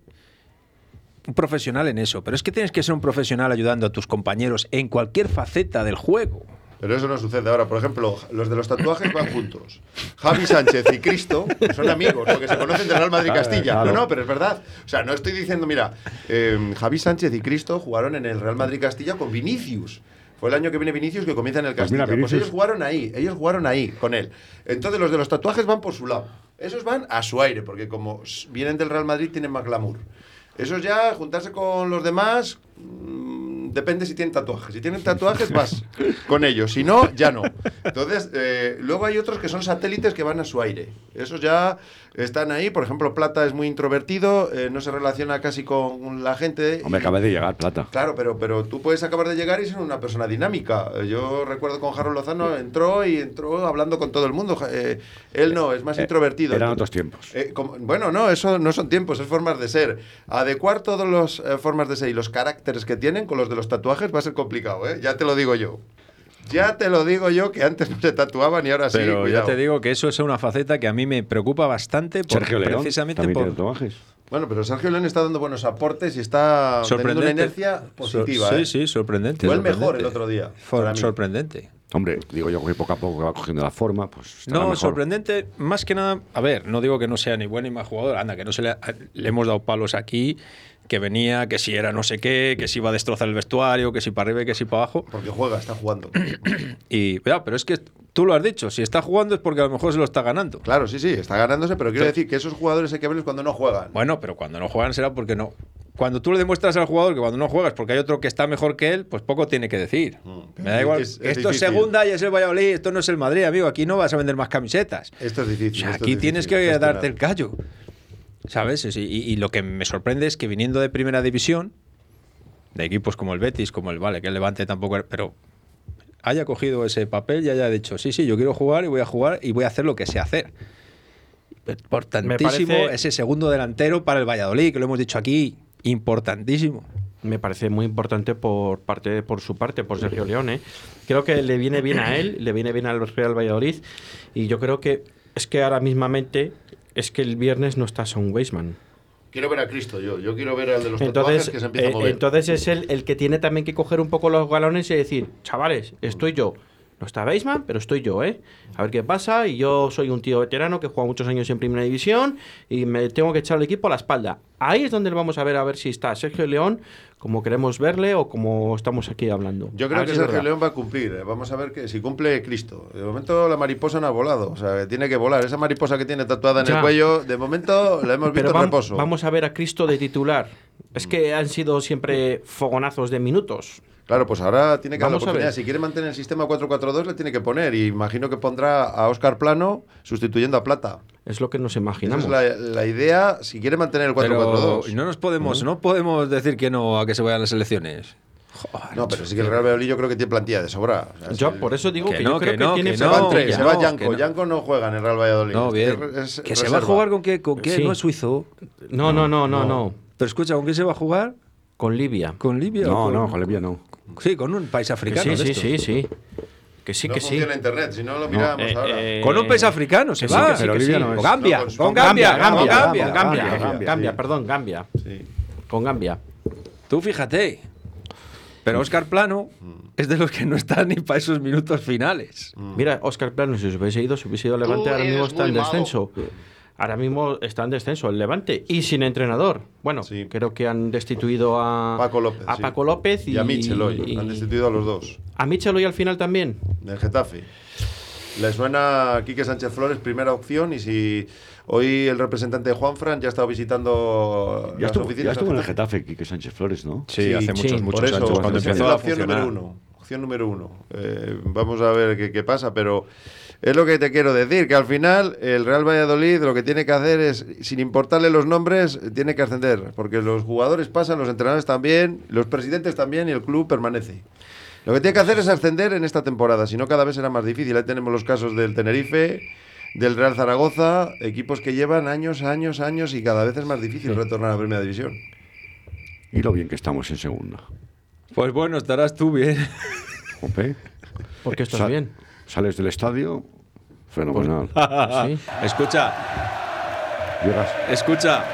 [SPEAKER 5] un profesional en eso, pero es que tienes que ser un profesional ayudando a tus compañeros en cualquier faceta del juego.
[SPEAKER 6] Pero eso no sucede ahora. Por ejemplo, los de los tatuajes van juntos. Javi Sánchez y Cristo son amigos, porque se conocen del Real Madrid
[SPEAKER 4] Claro,
[SPEAKER 6] Castilla.
[SPEAKER 4] claro.
[SPEAKER 6] No, no, pero es verdad. O sea, no estoy diciendo, mira, eh, Javi Sánchez y Cristo jugaron en el Real Madrid Castilla con Vinicius. Fue el año que viene Vinicius que comienza en el
[SPEAKER 4] Pues
[SPEAKER 6] Castilla.
[SPEAKER 4] mira,
[SPEAKER 6] Pues, ellos jugaron ahí, ellos jugaron ahí con él. Entonces los de los tatuajes van por su lado. Esos van a su aire, porque como vienen del Real Madrid tienen más glamour. Esos ya, juntarse con los demás, depende si tienen tatuajes. Si tienen tatuajes, vas con ellos. Si no, ya no. Entonces, eh, luego hay otros que son satélites que van a su aire. Esos ya están ahí. Por ejemplo, Plata es muy introvertido, eh, no se relaciona casi con la gente.
[SPEAKER 4] Hombre, acaba de llegar, Plata.
[SPEAKER 6] Claro, pero, pero tú puedes acabar de llegar y ser una persona dinámica. Eh, Yo recuerdo con Harold Lozano, entró y entró hablando con todo el mundo. Eh, él no, es más
[SPEAKER 4] Eh,
[SPEAKER 6] introvertido.
[SPEAKER 4] Eran otros tiempos.
[SPEAKER 6] Como- bueno, no, eso no son tiempos, es formas de ser. Adecuar todas las formas de ser y los caracteres que tienen con los de los tatuajes va a ser complicado, ¿eh? Ya te lo digo yo. Ya te lo digo yo que antes no se tatuaban y ahora sí.
[SPEAKER 5] Pero ya
[SPEAKER 6] cuidado.
[SPEAKER 5] te digo que eso es una faceta que a mí me preocupa bastante por-
[SPEAKER 4] Sergio León
[SPEAKER 5] precisamente por,
[SPEAKER 4] tiene tatuajes.
[SPEAKER 6] Bueno, pero Sergio León está dando buenos aportes y está teniendo una inercia positiva.
[SPEAKER 5] Sí,
[SPEAKER 6] ¿eh?
[SPEAKER 5] sí, sorprendente.
[SPEAKER 6] Fue el mejor el otro día.
[SPEAKER 5] Fue
[SPEAKER 6] para mí.
[SPEAKER 5] sorprendente.
[SPEAKER 4] Hombre, digo yo que poco a poco va cogiendo la forma, pues
[SPEAKER 5] No,
[SPEAKER 4] mejor.
[SPEAKER 5] sorprendente, más que nada, a ver, no digo que no sea ni buen ni mal jugador, anda, que no se le, le hemos dado palos aquí, que venía, que si era no sé qué, que si iba a destrozar el vestuario, que si para arriba que si para abajo.
[SPEAKER 6] Porque juega, está jugando.
[SPEAKER 5] Y, ya, pero es que tú lo has dicho, si está jugando es porque a lo mejor se lo está ganando.
[SPEAKER 6] Claro, sí, sí, está ganándose, pero quiero
[SPEAKER 5] Sí.
[SPEAKER 6] decir que esos jugadores hay que verlos cuando no juegan.
[SPEAKER 5] Bueno, pero cuando no juegan será porque no. Cuando tú le demuestras al jugador que cuando no juegas porque hay otro que está mejor que él, pues poco tiene que decir. Me da
[SPEAKER 6] Es
[SPEAKER 5] igual.
[SPEAKER 6] es- es
[SPEAKER 5] esto es
[SPEAKER 6] difícil.
[SPEAKER 5] segunda y es el Valladolid, esto no es el Madrid, amigo. Aquí no vas a vender más camisetas.
[SPEAKER 6] Esto es difícil.
[SPEAKER 5] O sea,
[SPEAKER 6] esto
[SPEAKER 5] aquí
[SPEAKER 6] es
[SPEAKER 5] tienes
[SPEAKER 6] difícil
[SPEAKER 5] que darte el callo. ¿Sabes? Y, y- lo que me sorprende es que viniendo de primera división, de equipos como el Betis, como el Vale, que el Levante tampoco, era- pero haya cogido ese papel y haya dicho, sí, sí, yo quiero jugar y voy a jugar y voy a hacer lo que sé hacer. Importantísimo
[SPEAKER 3] parece-
[SPEAKER 5] ese segundo delantero para el Valladolid, que lo hemos dicho aquí, importantísimo.
[SPEAKER 3] Me parece muy importante por parte por su parte, por Sergio León. ¿eh? Creo que le viene bien a él, le viene bien al Real Valladolid. Y yo creo que es que ahora mismamente es que el viernes no está Son Weisman.
[SPEAKER 6] Quiero ver a Cristo yo. Yo quiero ver al de los
[SPEAKER 3] Entonces,
[SPEAKER 6] que se empieza
[SPEAKER 3] eh,
[SPEAKER 6] a mover.
[SPEAKER 3] entonces es el, el que tiene también que coger un poco los galones y decir, chavales, estoy yo. No está Weisman, pero estoy yo, ¿eh? A ver qué pasa. Y yo soy un tío veterano que juega muchos años en Primera División y me tengo que echar el equipo a la espalda. Ahí es donde vamos a ver a ver si está Sergio León como queremos verle o como estamos aquí hablando.
[SPEAKER 6] Yo creo que
[SPEAKER 3] si
[SPEAKER 6] Sergio. León va a cumplir. eh. Vamos a ver que si cumple Cristo. De momento la mariposa no ha volado. O sea, tiene que volar. Esa mariposa que tiene tatuada en
[SPEAKER 3] Ya.
[SPEAKER 6] el cuello, de momento la hemos visto
[SPEAKER 3] Pero
[SPEAKER 6] en reposo.
[SPEAKER 3] vamos a ver a Cristo de titular. Es que han sido siempre fogonazos de minutos.
[SPEAKER 6] Claro, pues ahora tiene que dar la
[SPEAKER 3] Vamos a
[SPEAKER 6] oportunidad.
[SPEAKER 3] ver.
[SPEAKER 6] Si quiere mantener el sistema 4-4-2, le tiene que poner. Y imagino que pondrá a Óscar Plano sustituyendo a Plata.
[SPEAKER 3] Es lo que nos
[SPEAKER 6] Esa
[SPEAKER 3] imaginamos.
[SPEAKER 6] es la, la idea si quiere mantener el
[SPEAKER 5] Pero
[SPEAKER 6] 4-4-2.
[SPEAKER 5] y no nos podemos, no podemos decir que no a que se vayan las elecciones.
[SPEAKER 6] No, pero sí que el Real Valladolid yo creo que tiene plantilla de sobra. O sea,
[SPEAKER 3] Yo
[SPEAKER 6] si-
[SPEAKER 3] por eso digo
[SPEAKER 5] Que
[SPEAKER 3] que,
[SPEAKER 5] no,
[SPEAKER 3] yo creo
[SPEAKER 5] que
[SPEAKER 3] que,
[SPEAKER 5] no,
[SPEAKER 3] tiene
[SPEAKER 5] que
[SPEAKER 6] Se van tres, se
[SPEAKER 5] no,
[SPEAKER 6] va
[SPEAKER 5] que
[SPEAKER 6] Yanko.
[SPEAKER 5] no.
[SPEAKER 6] Yanko no juega en el Real Valladolid.
[SPEAKER 5] No, bien.
[SPEAKER 6] Es- es
[SPEAKER 5] que se va a jugar con qué, con qué,
[SPEAKER 3] Sí.
[SPEAKER 5] no es suizo.
[SPEAKER 3] No, no, no, no, no.
[SPEAKER 5] Pero escucha, ¿con qué se va a jugar?
[SPEAKER 3] Con Libia.
[SPEAKER 5] ¿Con Libia?
[SPEAKER 4] No, no, con Libia no.
[SPEAKER 5] Sí, con un país
[SPEAKER 3] Que
[SPEAKER 5] africano.
[SPEAKER 3] sí,
[SPEAKER 5] de
[SPEAKER 3] sí,
[SPEAKER 5] estos.
[SPEAKER 3] sí, sí. Que sí,
[SPEAKER 6] no
[SPEAKER 3] que sí.
[SPEAKER 6] funciona internet, si no lo miramos
[SPEAKER 3] Eh,
[SPEAKER 6] ahora.
[SPEAKER 3] eh,
[SPEAKER 5] Con un país africano se va.
[SPEAKER 4] pero no es.
[SPEAKER 5] Gambia,
[SPEAKER 6] pues
[SPEAKER 5] con
[SPEAKER 6] con
[SPEAKER 5] Gambia,
[SPEAKER 3] Gambia,
[SPEAKER 5] con
[SPEAKER 3] Gambia,
[SPEAKER 5] Gambia.
[SPEAKER 3] con Gambia,
[SPEAKER 6] Gambia,
[SPEAKER 3] Gambia,
[SPEAKER 6] sí.
[SPEAKER 3] Gambia, perdón, Gambia.
[SPEAKER 6] Sí.
[SPEAKER 3] Con Gambia.
[SPEAKER 5] Tú fíjate. Pero Oscar Plano es de los que no están ni para esos minutos finales.
[SPEAKER 3] Mira, Oscar Plano, si se hubiese ido, se hubiese ido al Levante, ahora mismo está en
[SPEAKER 7] malo.
[SPEAKER 3] Ahora mismo está en descenso el Levante y sin entrenador. Bueno,
[SPEAKER 6] Sí.
[SPEAKER 3] creo que han destituido a
[SPEAKER 6] Paco López.
[SPEAKER 3] a
[SPEAKER 6] sí.
[SPEAKER 3] Paco López y,
[SPEAKER 6] y a Michel hoy.
[SPEAKER 3] y-
[SPEAKER 6] Han destituido a los dos.
[SPEAKER 3] a Michel hoy al final también.
[SPEAKER 6] Del Getafe. Le suena a Quique Sánchez Flores, primera opción. Y si hoy el representante de Juanfran ya ha estado visitando
[SPEAKER 4] Ya
[SPEAKER 6] las
[SPEAKER 4] estuvo, ya
[SPEAKER 6] oficinas.
[SPEAKER 4] estuvo en el Getafe, Quique Sánchez Flores, ¿no?
[SPEAKER 5] Sí, hace muchos,
[SPEAKER 3] sí,
[SPEAKER 5] muchos
[SPEAKER 6] Por eso,
[SPEAKER 5] años cuando empezó
[SPEAKER 6] la
[SPEAKER 5] a
[SPEAKER 6] opción
[SPEAKER 5] funcionar.
[SPEAKER 6] número uno. Opción número uno. Eh, vamos a ver qué, qué pasa, pero es lo que te quiero decir, que al final el Real Valladolid lo que tiene que hacer es, sin importarle los nombres, tiene que ascender, porque los jugadores pasan, los entrenadores también, los presidentes también y el club permanece. Lo que tiene que hacer es ascender en esta temporada, si no cada vez será más difícil. Ahí tenemos los casos del Tenerife, del Real Zaragoza, equipos que llevan años, años, años y cada vez es más difícil retornar a la primera división.
[SPEAKER 4] Y lo bien que estamos en segunda.
[SPEAKER 5] Pues bueno, estarás tú bien.
[SPEAKER 4] Jope.
[SPEAKER 3] Porque estás
[SPEAKER 4] Sa-
[SPEAKER 3] bien.
[SPEAKER 4] Sales del estadio, fenomenal.
[SPEAKER 3] Sí.
[SPEAKER 5] Escucha,
[SPEAKER 4] Llegas,
[SPEAKER 5] escucha.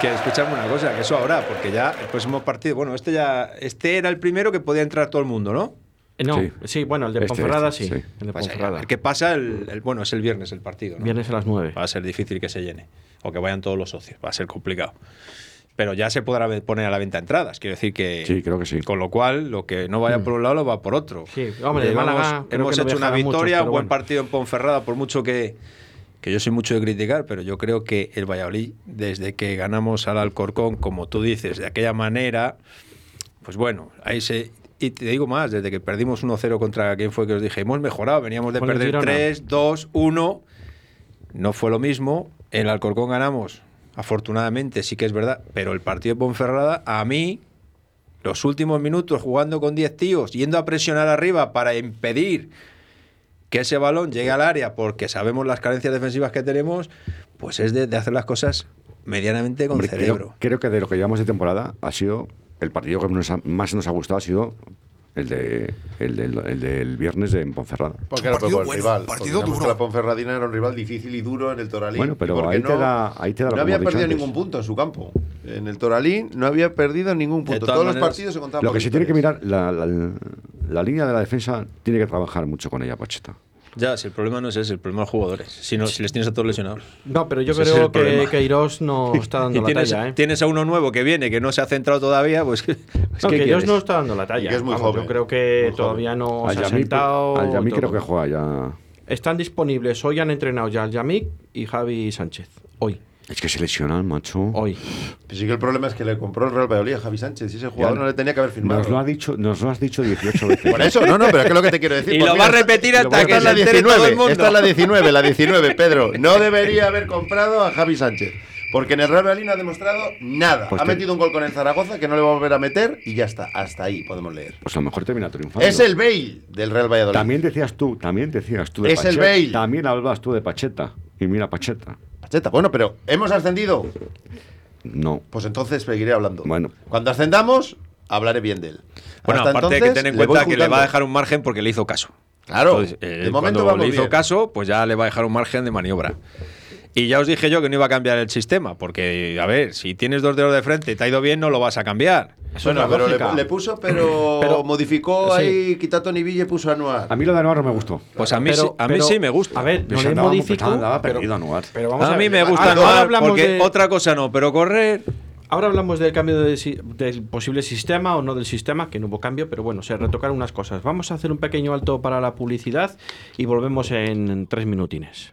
[SPEAKER 5] Que escuchame una cosa, que eso ahora, porque ya el próximo partido, bueno, este ya, este era el primero que podía entrar todo el mundo, ¿no?
[SPEAKER 3] Eh, No, sí.
[SPEAKER 4] Sí.
[SPEAKER 3] bueno, el de
[SPEAKER 4] Este,
[SPEAKER 3] Ponferrada
[SPEAKER 4] este,
[SPEAKER 3] sí.
[SPEAKER 4] sí.
[SPEAKER 3] El de
[SPEAKER 5] Pues,
[SPEAKER 3] Ponferrada.
[SPEAKER 5] ver qué pasa, el, el- bueno, es el viernes el partido, ¿no?
[SPEAKER 3] Viernes a las 9.
[SPEAKER 5] Va a ser difícil que se llene, o que vayan todos los socios, va a ser complicado. Pero ya se podrá poner a la venta entradas, quiero decir que...
[SPEAKER 4] Sí, creo que sí.
[SPEAKER 5] Con lo cual, lo que no vaya por un lado lo va por otro.
[SPEAKER 3] Sí, hombre, de Málaga
[SPEAKER 5] hemos hecho una victoria, un buen
[SPEAKER 3] bueno.
[SPEAKER 5] partido en Ponferrada, por mucho que, que yo soy mucho de criticar, pero yo creo que el Valladolid, desde que ganamos al Alcorcón, como tú dices, de aquella manera, pues bueno, ahí se... Y te digo más, desde que perdimos 1-0 contra quien fue que os dije, hemos mejorado, veníamos de perder
[SPEAKER 3] Girona.
[SPEAKER 5] 3, 2, 1, no fue lo mismo, en el Alcorcón ganamos, afortunadamente, sí que es verdad, pero el partido de Ponferrada, a mí, los últimos minutos jugando con 10 tíos, yendo a presionar arriba para impedir que ese balón llegue al área porque sabemos las carencias defensivas que tenemos, pues es de, de hacer las cosas medianamente con
[SPEAKER 4] Hombre,
[SPEAKER 5] cerebro.
[SPEAKER 4] creo, creo que de lo que llevamos de temporada ha sido el partido que nos ha- más nos ha gustado ha sido El, de, el, del, el del viernes en Ponferrada.
[SPEAKER 6] Porque era
[SPEAKER 8] partido
[SPEAKER 6] por el
[SPEAKER 8] bueno,
[SPEAKER 6] rival.
[SPEAKER 8] partido duro.
[SPEAKER 6] La Ponferradina era un rival difícil y duro en el Toralín.
[SPEAKER 4] Bueno, pero ahí te da- ahí te da
[SPEAKER 6] No había perdido
[SPEAKER 4] antes.
[SPEAKER 6] ningún punto en su campo. En el Toralín no había perdido ningún punto. Todos los partidos se contaban
[SPEAKER 4] Lo que se tiene que mirar, la, la- la línea de la defensa tiene que trabajar mucho con ella, Pacheta.
[SPEAKER 5] Ya, si el problema no es ese, el problema es los jugadores. Si, no, si les tienes a todos lesionados.
[SPEAKER 3] No, pero yo
[SPEAKER 5] Ese es el
[SPEAKER 3] creo que. Queiroz no está
[SPEAKER 5] Y
[SPEAKER 3] dando la
[SPEAKER 5] tienes,
[SPEAKER 3] talla, ¿eh?
[SPEAKER 5] tienes a uno nuevo que viene, que no se ha centrado todavía, pues. ¿qué-
[SPEAKER 3] No,
[SPEAKER 5] ¿qué
[SPEAKER 3] Queiroz no está dando la talla.
[SPEAKER 6] Y que es muy
[SPEAKER 3] Vamos,
[SPEAKER 6] joven,
[SPEAKER 3] Yo creo que
[SPEAKER 6] muy
[SPEAKER 3] todavía no
[SPEAKER 4] Al
[SPEAKER 3] se ha sentado.
[SPEAKER 4] al Yamik creo que juega ya.
[SPEAKER 3] Están disponibles. Hoy han entrenado ya al Yamik y Javi Sánchez. Hoy.
[SPEAKER 4] Es que se lesionan, macho.
[SPEAKER 3] Hoy.
[SPEAKER 6] Pero sí que el problema es que le compró el Real Valladolid a Javi Sánchez y ese jugador
[SPEAKER 4] Ya.
[SPEAKER 6] no le tenía que haber firmado.
[SPEAKER 4] Nos lo, ha dicho, nos lo has dicho 18 veces.
[SPEAKER 6] Por eso, no, no, pero es que es lo que te quiero decir.
[SPEAKER 5] Y
[SPEAKER 6] Pues
[SPEAKER 5] lo
[SPEAKER 6] mira,
[SPEAKER 5] va a repetir hasta que
[SPEAKER 6] es la
[SPEAKER 5] se entere todo el
[SPEAKER 6] 19,
[SPEAKER 5] mundo.
[SPEAKER 6] Esta es la 19, la 19, Pedro. No debería haber comprado a Javi Sánchez. Porque en el Real Valladolid no ha demostrado nada.
[SPEAKER 4] Pues
[SPEAKER 6] ha
[SPEAKER 4] te-
[SPEAKER 6] metido un gol con el Zaragoza que no le va a volver a meter y ya está. Hasta ahí podemos leer.
[SPEAKER 4] Pues a lo mejor termina triunfando.
[SPEAKER 6] Es el Bale del Real Valladolid.
[SPEAKER 4] También decías tú, también decías tú de
[SPEAKER 6] Es el
[SPEAKER 4] Pacheta.
[SPEAKER 6] Bale.
[SPEAKER 4] También hablabas tú de Pacheta. Y mira Pacheta.
[SPEAKER 6] Bueno, pero ¿hemos ascendido?
[SPEAKER 4] No.
[SPEAKER 6] Pues entonces seguiré hablando.
[SPEAKER 4] Bueno.
[SPEAKER 6] Cuando ascendamos, hablaré bien de él.
[SPEAKER 5] Bueno,
[SPEAKER 6] Hasta
[SPEAKER 5] aparte hay que
[SPEAKER 6] entonces,
[SPEAKER 5] tener en cuenta que le va a dejar un margen porque le hizo caso.
[SPEAKER 6] Claro,
[SPEAKER 5] Entonces, eh,
[SPEAKER 6] de momento
[SPEAKER 5] cuando
[SPEAKER 6] vamos
[SPEAKER 5] le hizo
[SPEAKER 6] bien.
[SPEAKER 5] caso, pues ya le va a dejar un margen de maniobra. Y ya os dije yo que no iba a cambiar el sistema, porque, a ver, si tienes dos dedos de frente y te ha ido bien, no lo vas a cambiar.
[SPEAKER 3] Eso
[SPEAKER 6] Bueno,
[SPEAKER 3] es
[SPEAKER 6] pero le, le puso, pero,
[SPEAKER 3] Pero-
[SPEAKER 6] modificó
[SPEAKER 3] sí.
[SPEAKER 6] ahí, quitó a Tony Villa y puso a Anuar.
[SPEAKER 4] A mí lo de Anuar no me gustó.
[SPEAKER 5] Pues a mí,
[SPEAKER 3] Pero-
[SPEAKER 5] sí, a mí
[SPEAKER 3] pero-
[SPEAKER 5] sí me gusta.
[SPEAKER 3] A ver, no le modificó.
[SPEAKER 4] andaba perdido Anuar.
[SPEAKER 3] Pero vamos
[SPEAKER 5] a
[SPEAKER 3] a,
[SPEAKER 5] mí
[SPEAKER 3] ver.
[SPEAKER 5] me gusta
[SPEAKER 3] Ahora
[SPEAKER 5] Anuar,
[SPEAKER 3] hablamos
[SPEAKER 5] porque
[SPEAKER 3] de-
[SPEAKER 5] otra cosa no, pero correr.
[SPEAKER 3] Ahora hablamos del cambio de del posible sistema o no del sistema, que no hubo cambio, pero bueno, se retocaron unas cosas. Vamos a hacer un pequeño alto para la publicidad y volvemos en tres minutines.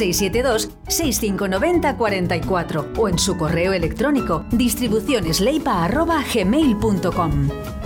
[SPEAKER 7] 672-6590-44 o en su correo electrónico distribucionesleipa.gmail.com.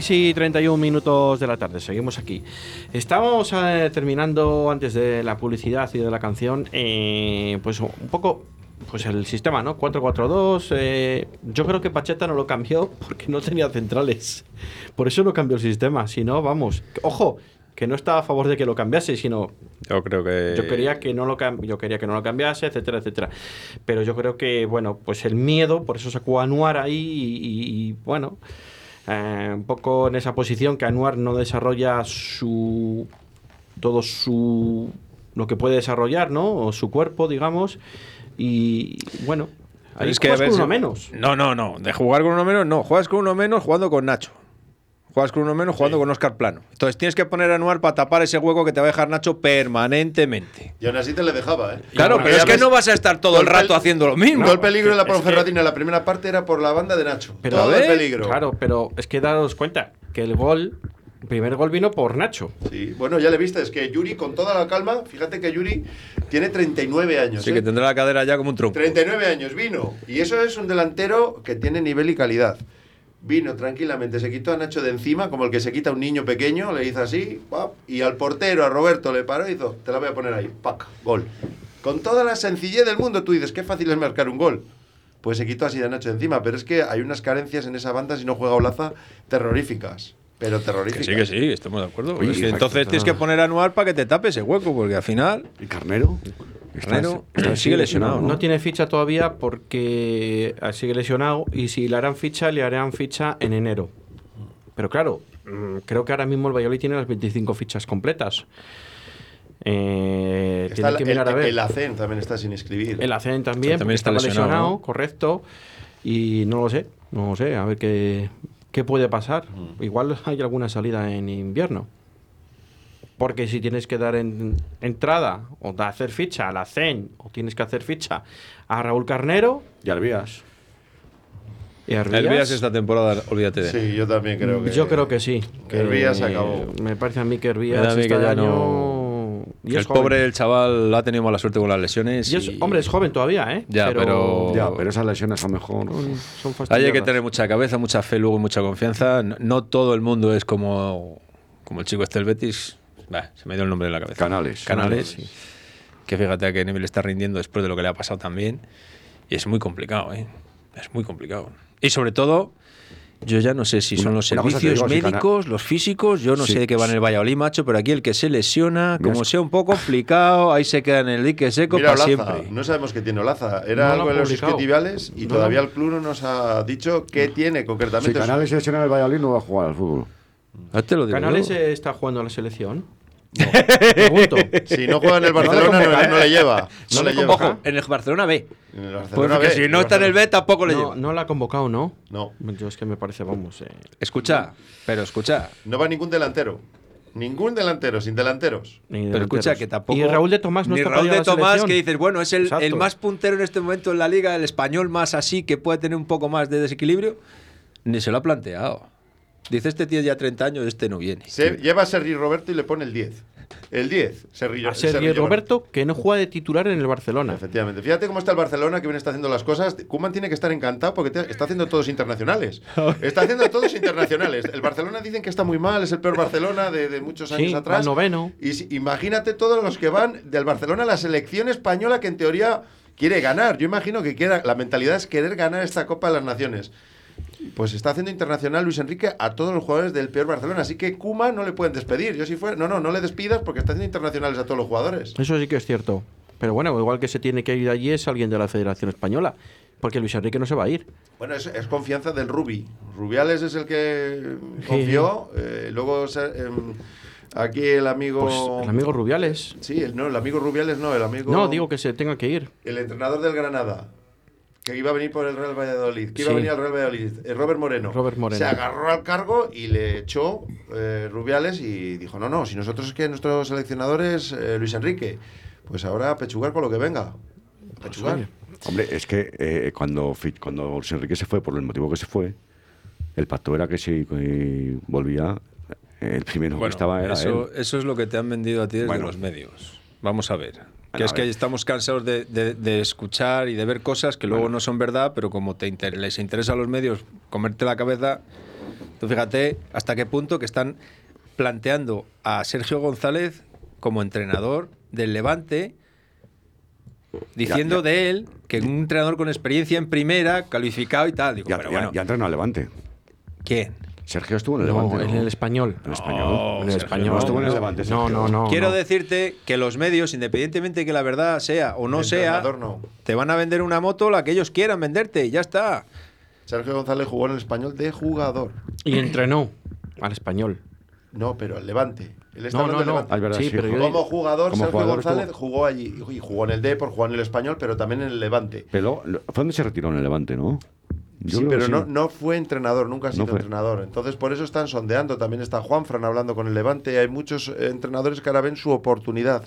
[SPEAKER 3] 6 y 31 minutos de la tarde, seguimos aquí. Estamos eh, terminando antes de la publicidad y de la canción, eh, pues un poco pues el sistema, ¿no? 4-4-2. eh, yo creo que Pacheta no lo cambió porque no tenía centrales. Por eso no cambió el sistema. Si no, vamos. Ojo, que no estaba a favor de que lo cambiase, sino
[SPEAKER 5] Yo creo que.
[SPEAKER 3] yo quería que no lo yo quería que no lo cambiase, etcétera, etcétera. Pero yo creo que bueno, pues el miedo, por eso sacó a Anuar ahí y, y- y, bueno, eh, un poco en esa posición que Anuar no desarrolla su todo su lo que puede desarrollar, ¿no? O su cuerpo, digamos. Y bueno, ahí
[SPEAKER 5] es que a ver
[SPEAKER 3] con uno menos.
[SPEAKER 5] No, no, no. De jugar con uno menos, no. Juegas con uno menos jugando con Nacho. Juegas con uno menos jugando con Oscar Plano. Entonces tienes que poner a Anuar para tapar ese hueco que te va a dejar Nacho permanentemente.
[SPEAKER 6] Y aún así te le dejaba, ¿eh?
[SPEAKER 5] Claro, pero es que
[SPEAKER 6] ves,
[SPEAKER 5] no vas a estar todo el rato haciendo lo mismo.
[SPEAKER 6] Todo el peligro de la Ponferradina en la primera parte era por la banda de Nacho.
[SPEAKER 3] Pero
[SPEAKER 6] todo el peligro.
[SPEAKER 3] Claro, pero es que daros cuenta que el gol, el primer gol vino por Nacho.
[SPEAKER 6] Sí, bueno, ya le viste, es que Yuri, con toda la calma, fíjate que Yuri tiene 39 años.
[SPEAKER 5] Sí,
[SPEAKER 6] ¿eh?
[SPEAKER 5] que tendrá la cadera ya como un tronco.
[SPEAKER 6] 39 años vino. Y eso es un delantero que tiene nivel y calidad. Vino tranquilamente, se quitó a Nacho de encima, como el que se quita a un niño pequeño, le hizo así, pap, y al portero, a Roberto, le paró y hizo, te la voy a poner ahí, pac, gol. Con toda la sencillez del mundo, tú dices, qué fácil es marcar un gol. Pues se quitó así de Nacho de encima, pero es que hay unas carencias en esa banda si no juega Olaza terroríficas. Pero
[SPEAKER 5] Que
[SPEAKER 6] terroríficas.
[SPEAKER 5] sí, que sí, estamos de acuerdo.
[SPEAKER 4] Oye,
[SPEAKER 5] Es que
[SPEAKER 4] exacto,
[SPEAKER 5] entonces tienes que poner a Anuar para que te tape ese hueco, porque al final.
[SPEAKER 4] ¿Y Carnero? Está-
[SPEAKER 5] sigue lesionado.
[SPEAKER 3] No,
[SPEAKER 5] ¿no?
[SPEAKER 3] tiene ficha todavía porque eh, sigue lesionado y si le harán ficha, le harán ficha en enero. Pero claro, mm, creo que ahora mismo el Valladolid tiene las 25 fichas completas. Eh,
[SPEAKER 6] Está
[SPEAKER 3] tiene
[SPEAKER 6] el,
[SPEAKER 3] que mirar
[SPEAKER 6] el-
[SPEAKER 3] a ver.
[SPEAKER 6] el ACEN también está sin inscribir.
[SPEAKER 3] El ACEN también,
[SPEAKER 5] También está
[SPEAKER 3] estaba
[SPEAKER 5] lesionado,
[SPEAKER 3] lesionado,
[SPEAKER 5] ¿no?
[SPEAKER 3] correcto. Y no lo sé, no lo sé, a ver qué, qué puede pasar.
[SPEAKER 6] Mm.
[SPEAKER 3] Igual hay alguna salida en invierno. Porque si tienes que dar en- entrada o da- hacer ficha a la CEN o tienes que hacer ficha a Raúl Carnero
[SPEAKER 4] Y Arbías.
[SPEAKER 3] y a
[SPEAKER 5] El
[SPEAKER 3] Herbías,
[SPEAKER 5] Vías esta temporada, olvídate de.
[SPEAKER 6] Sí, yo también creo que.
[SPEAKER 3] yo creo que sí.
[SPEAKER 6] que Herbías se acabó.
[SPEAKER 3] Me parece a mí que
[SPEAKER 5] Me da
[SPEAKER 3] Herbías
[SPEAKER 5] a mí que
[SPEAKER 3] este
[SPEAKER 5] ya
[SPEAKER 3] año-
[SPEAKER 5] no-
[SPEAKER 3] y
[SPEAKER 5] el
[SPEAKER 3] joven.
[SPEAKER 5] pobre el chaval ha tenido mala suerte con las lesiones.
[SPEAKER 3] Y es-
[SPEAKER 5] y-
[SPEAKER 3] hombre, es joven todavía, ¿eh?
[SPEAKER 5] Ya, pero-
[SPEAKER 4] Ya, pero esas lesiones a lo mejor.
[SPEAKER 3] son
[SPEAKER 5] hay que tener mucha cabeza, mucha fe luego mucha confianza. No, no todo el mundo es como, como el chico este del Betis. Bah, se me dio el nombre de la cabeza.
[SPEAKER 4] Canales.
[SPEAKER 5] Canales. Que fíjate a qué nivel está rindiendo después de lo que le ha pasado también. Y es muy complicado, ¿eh? Es muy complicado. Y sobre todo, yo ya no sé si son los
[SPEAKER 4] una
[SPEAKER 5] servicios
[SPEAKER 4] digo, si Cana-
[SPEAKER 5] médicos, los físicos, yo no
[SPEAKER 4] Sí.
[SPEAKER 5] sé de qué va en el Valladolid, macho, pero aquí el que se lesiona, como sea un poco complicado, ahí se queda en el dique seco
[SPEAKER 6] Mira
[SPEAKER 5] para
[SPEAKER 6] Olaza,
[SPEAKER 5] siempre.
[SPEAKER 6] no sabemos qué tiene Olaza.
[SPEAKER 3] No
[SPEAKER 6] Era
[SPEAKER 3] lo
[SPEAKER 6] algo de los isquiotibiales y
[SPEAKER 3] No
[SPEAKER 6] todavía el club no nos ha dicho qué tiene
[SPEAKER 4] Si
[SPEAKER 6] concretamente.
[SPEAKER 4] Canales se lesiona en el Valladolid, no va a jugar al fútbol.
[SPEAKER 5] Ah, te lo digo
[SPEAKER 3] ¿Canales
[SPEAKER 5] yo.
[SPEAKER 3] está jugando a la selección? Pregunto.
[SPEAKER 6] Si no juega en el Barcelona, no, le lleva. No, le
[SPEAKER 3] le
[SPEAKER 6] lleva.
[SPEAKER 5] Ojo, en el Barcelona B.
[SPEAKER 6] En el Barcelona
[SPEAKER 5] Porque
[SPEAKER 6] B,
[SPEAKER 5] si no está en el B, tampoco le
[SPEAKER 3] No,
[SPEAKER 5] lleva.
[SPEAKER 3] no la ha convocado, ¿no?
[SPEAKER 6] No.
[SPEAKER 3] Yo es que me parece, vamos. eh,
[SPEAKER 5] Escucha, pero escucha.
[SPEAKER 6] No va ningún delantero. Ningún delantero, sin delanteros.
[SPEAKER 5] Pero escucha que tampoco.
[SPEAKER 3] Y Raúl de Tomás no
[SPEAKER 5] ni
[SPEAKER 3] está
[SPEAKER 5] Raúl de
[SPEAKER 3] la
[SPEAKER 5] Tomás,
[SPEAKER 3] selección.
[SPEAKER 5] que dices, bueno, es el, el más puntero en este momento en la liga, el español más así, que puede tener un poco más de desequilibrio. Ni se lo ha planteado. Dice, este tiene ya 30 años, este no viene.
[SPEAKER 6] Se, lleva a Sergi Roberto y le pone el 10. El 10. Sergi,
[SPEAKER 3] A Sergi
[SPEAKER 6] Sergi
[SPEAKER 3] Roberto, que no juega de titular en el Barcelona.
[SPEAKER 6] Efectivamente. Fíjate cómo está el Barcelona que bien está haciendo las cosas. Kuman tiene que estar encantado porque te- está haciendo todos internacionales. Está haciendo todos internacionales. El Barcelona dicen que está muy mal, es el peor Barcelona de, de muchos años
[SPEAKER 3] Sí,
[SPEAKER 6] atrás.
[SPEAKER 3] va noveno.
[SPEAKER 6] Y si- imagínate todos los que van del Barcelona a la selección española que en teoría quiere ganar. Yo imagino que quiera, la mentalidad es querer ganar esta Copa de las Naciones. Pues está haciendo internacional Luis Enrique a todos los jugadores del peor Barcelona. Así que Kuma no le pueden despedir. Yo si fuera, no, no, no le despidas porque está haciendo internacionales a todos los jugadores.
[SPEAKER 3] Eso sí que es cierto. Pero bueno, igual que se tiene que ir allí es alguien de la Federación Española. Porque Luis Enrique no se va a ir.
[SPEAKER 6] Bueno, es, es confianza del Rubi. Rubiales es el que confió. eh, luego se- em, aquí el amigo.
[SPEAKER 3] Pues el amigo Rubiales.
[SPEAKER 6] Sí, el, no, el amigo Rubiales no, el amigo.
[SPEAKER 3] No, digo que se tenga que ir.
[SPEAKER 6] El entrenador del Granada. Que iba a venir por el Real Valladolid. Que iba a venir al Real Valladolid. eh, Robert Moreno.
[SPEAKER 3] Robert Moreno.
[SPEAKER 6] Se agarró al cargo y le echó eh, Rubiales y dijo: No, no, si nosotros es que nuestro seleccionador es eh, Luis Enrique. Pues ahora a pechugar con lo que venga. A pechugar.
[SPEAKER 4] Hombre, es que eh, cuando, cuando Luis Enrique se fue, por el motivo que se fue, el pacto era que si eh, volvía, el primero que estaba era
[SPEAKER 5] eso,
[SPEAKER 4] él.
[SPEAKER 5] eso es lo que te han vendido a ti desde
[SPEAKER 4] Bueno.
[SPEAKER 5] los medios. Vamos a ver. Que es que estamos cansados de, de- de escuchar y de ver cosas que luego no son verdad, pero como te inter- les interesa a los medios comerte la cabeza, Tú fíjate hasta qué punto que están planteando a Sergio González como entrenador del Levante, diciendo
[SPEAKER 4] Ya, ya.
[SPEAKER 5] de él que un entrenador con experiencia en primera, calificado y tal. Digo,
[SPEAKER 4] Ya,
[SPEAKER 5] pero bueno,
[SPEAKER 4] ya entrenó al Levante.
[SPEAKER 5] ¿quién?
[SPEAKER 4] Sergio estuvo en el
[SPEAKER 3] No,
[SPEAKER 4] Levante.
[SPEAKER 3] en el español.
[SPEAKER 4] En el español.
[SPEAKER 5] No,
[SPEAKER 3] en el
[SPEAKER 5] Sergio,
[SPEAKER 3] español.
[SPEAKER 4] no estuvo en el
[SPEAKER 3] no.
[SPEAKER 4] Levante,
[SPEAKER 3] No,
[SPEAKER 4] Sergio.
[SPEAKER 3] no, no.
[SPEAKER 5] Quiero
[SPEAKER 3] no.
[SPEAKER 5] decirte que los medios, independientemente que la verdad sea o no
[SPEAKER 6] El
[SPEAKER 5] sea, te van a vender una moto la que ellos quieran venderte y ya está.
[SPEAKER 6] Sergio González jugó en el español de jugador.
[SPEAKER 3] Y entrenó al español.
[SPEAKER 6] No, pero el Levante. Él está
[SPEAKER 3] No, no,
[SPEAKER 6] del
[SPEAKER 3] no.
[SPEAKER 6] Levante.
[SPEAKER 4] Ah, es verdad,
[SPEAKER 3] Sí,
[SPEAKER 4] sí,
[SPEAKER 3] pero yo-
[SPEAKER 6] Como jugador,
[SPEAKER 4] Como
[SPEAKER 6] Sergio
[SPEAKER 4] jugador
[SPEAKER 6] González
[SPEAKER 4] estuvo-
[SPEAKER 6] jugó allí y jugó en el Depor, jugó en el español, pero también en el Levante.
[SPEAKER 4] Pero fue donde se retiró en el Levante, ¿no? Yo
[SPEAKER 6] sí, pero no, no fue entrenador, nunca ha sido entrenador. Entonces, por eso están sondeando. También está Juanfran hablando con el Levante. Hay muchos eh, entrenadores que ahora ven su oportunidad.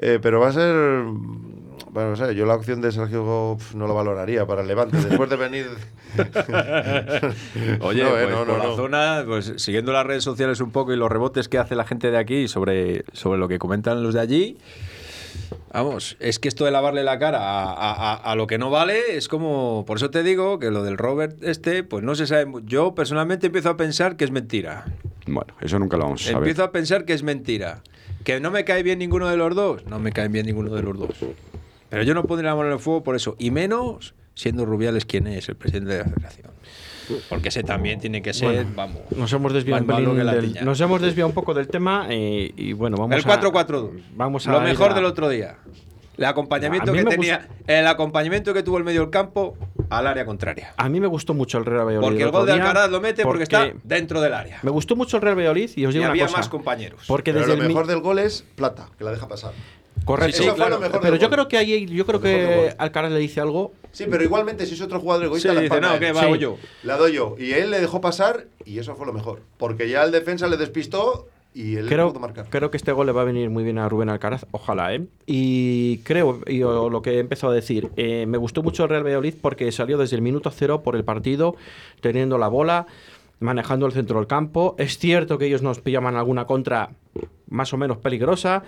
[SPEAKER 6] Eh, pero va a ser. mm, Bueno, no sé, yo la opción de Sergio pf, no lo valoraría para el Levante. Después de venir.
[SPEAKER 5] Oye,
[SPEAKER 6] No, eh,
[SPEAKER 5] pues
[SPEAKER 6] no,
[SPEAKER 5] por
[SPEAKER 6] no,
[SPEAKER 5] la
[SPEAKER 6] no.
[SPEAKER 5] zona, pues siguiendo las redes sociales un poco y los rebotes que hace la gente de aquí sobre, sobre lo que comentan los de allí. Vamos, es que esto de lavarle la cara a, a- a- a lo que no vale es como. Por eso te digo que lo del Robert este, pues no se sabe. Yo personalmente empiezo a pensar que es mentira.
[SPEAKER 4] Bueno, eso nunca lo vamos a saber.
[SPEAKER 5] Empiezo a pensar que es mentira. ¿Que no me cae bien ninguno de los dos? No me caen bien ninguno de los dos. Pero yo no pondría la mano en el fuego por eso. Y menos siendo Rubiales quien es, el presidente de la federación. Porque ese también tiene que ser,
[SPEAKER 3] Bueno,
[SPEAKER 5] vamos.
[SPEAKER 3] Nos hemos desviado un del- nos hemos desviado un poco del tema eh, y bueno, vamos
[SPEAKER 5] el
[SPEAKER 3] a
[SPEAKER 5] 4-4-2.
[SPEAKER 3] Vamos a
[SPEAKER 5] Lo mejor
[SPEAKER 3] a-
[SPEAKER 5] del otro día. El acompañamiento que tenía, el acompañamiento que tuvo el medio del campo al área contraria.
[SPEAKER 3] A mí me gustó mucho el Real Valladolid.
[SPEAKER 5] Porque el gol de Alcaraz lo mete porque, está dentro del área.
[SPEAKER 3] Me gustó mucho el Real Valladolid y os
[SPEAKER 5] Y
[SPEAKER 3] digo una
[SPEAKER 5] había
[SPEAKER 3] cosa.
[SPEAKER 5] más compañeros.
[SPEAKER 3] Porque
[SPEAKER 6] Pero
[SPEAKER 3] desde
[SPEAKER 6] lo
[SPEAKER 3] el mi-
[SPEAKER 6] mejor del gol es Plata, que la deja pasar.
[SPEAKER 3] Correcto.
[SPEAKER 6] Sí, sí, mejor
[SPEAKER 3] pero yo creo que ahí yo creo que. Alcaraz le dice algo.
[SPEAKER 6] Sí, pero igualmente si es otro jugador egoísta,
[SPEAKER 5] Sí,
[SPEAKER 6] la
[SPEAKER 5] dice, no, que va, yo.
[SPEAKER 6] La doy yo. Y él le dejó pasar y eso fue lo mejor. Porque ya el defensa le despistó y él
[SPEAKER 3] Creo,
[SPEAKER 6] pudo marcar.
[SPEAKER 3] creo que este gol le va a venir muy bien a Rubén Alcaraz, ojalá, ¿eh? Y creo, y lo que he empezado a decir, eh, me gustó mucho el Real Valladolid porque salió desde el minuto cero por el partido, teniendo la bola, manejando el centro del campo. Es cierto que ellos nos pillaban alguna contra más o menos peligrosa.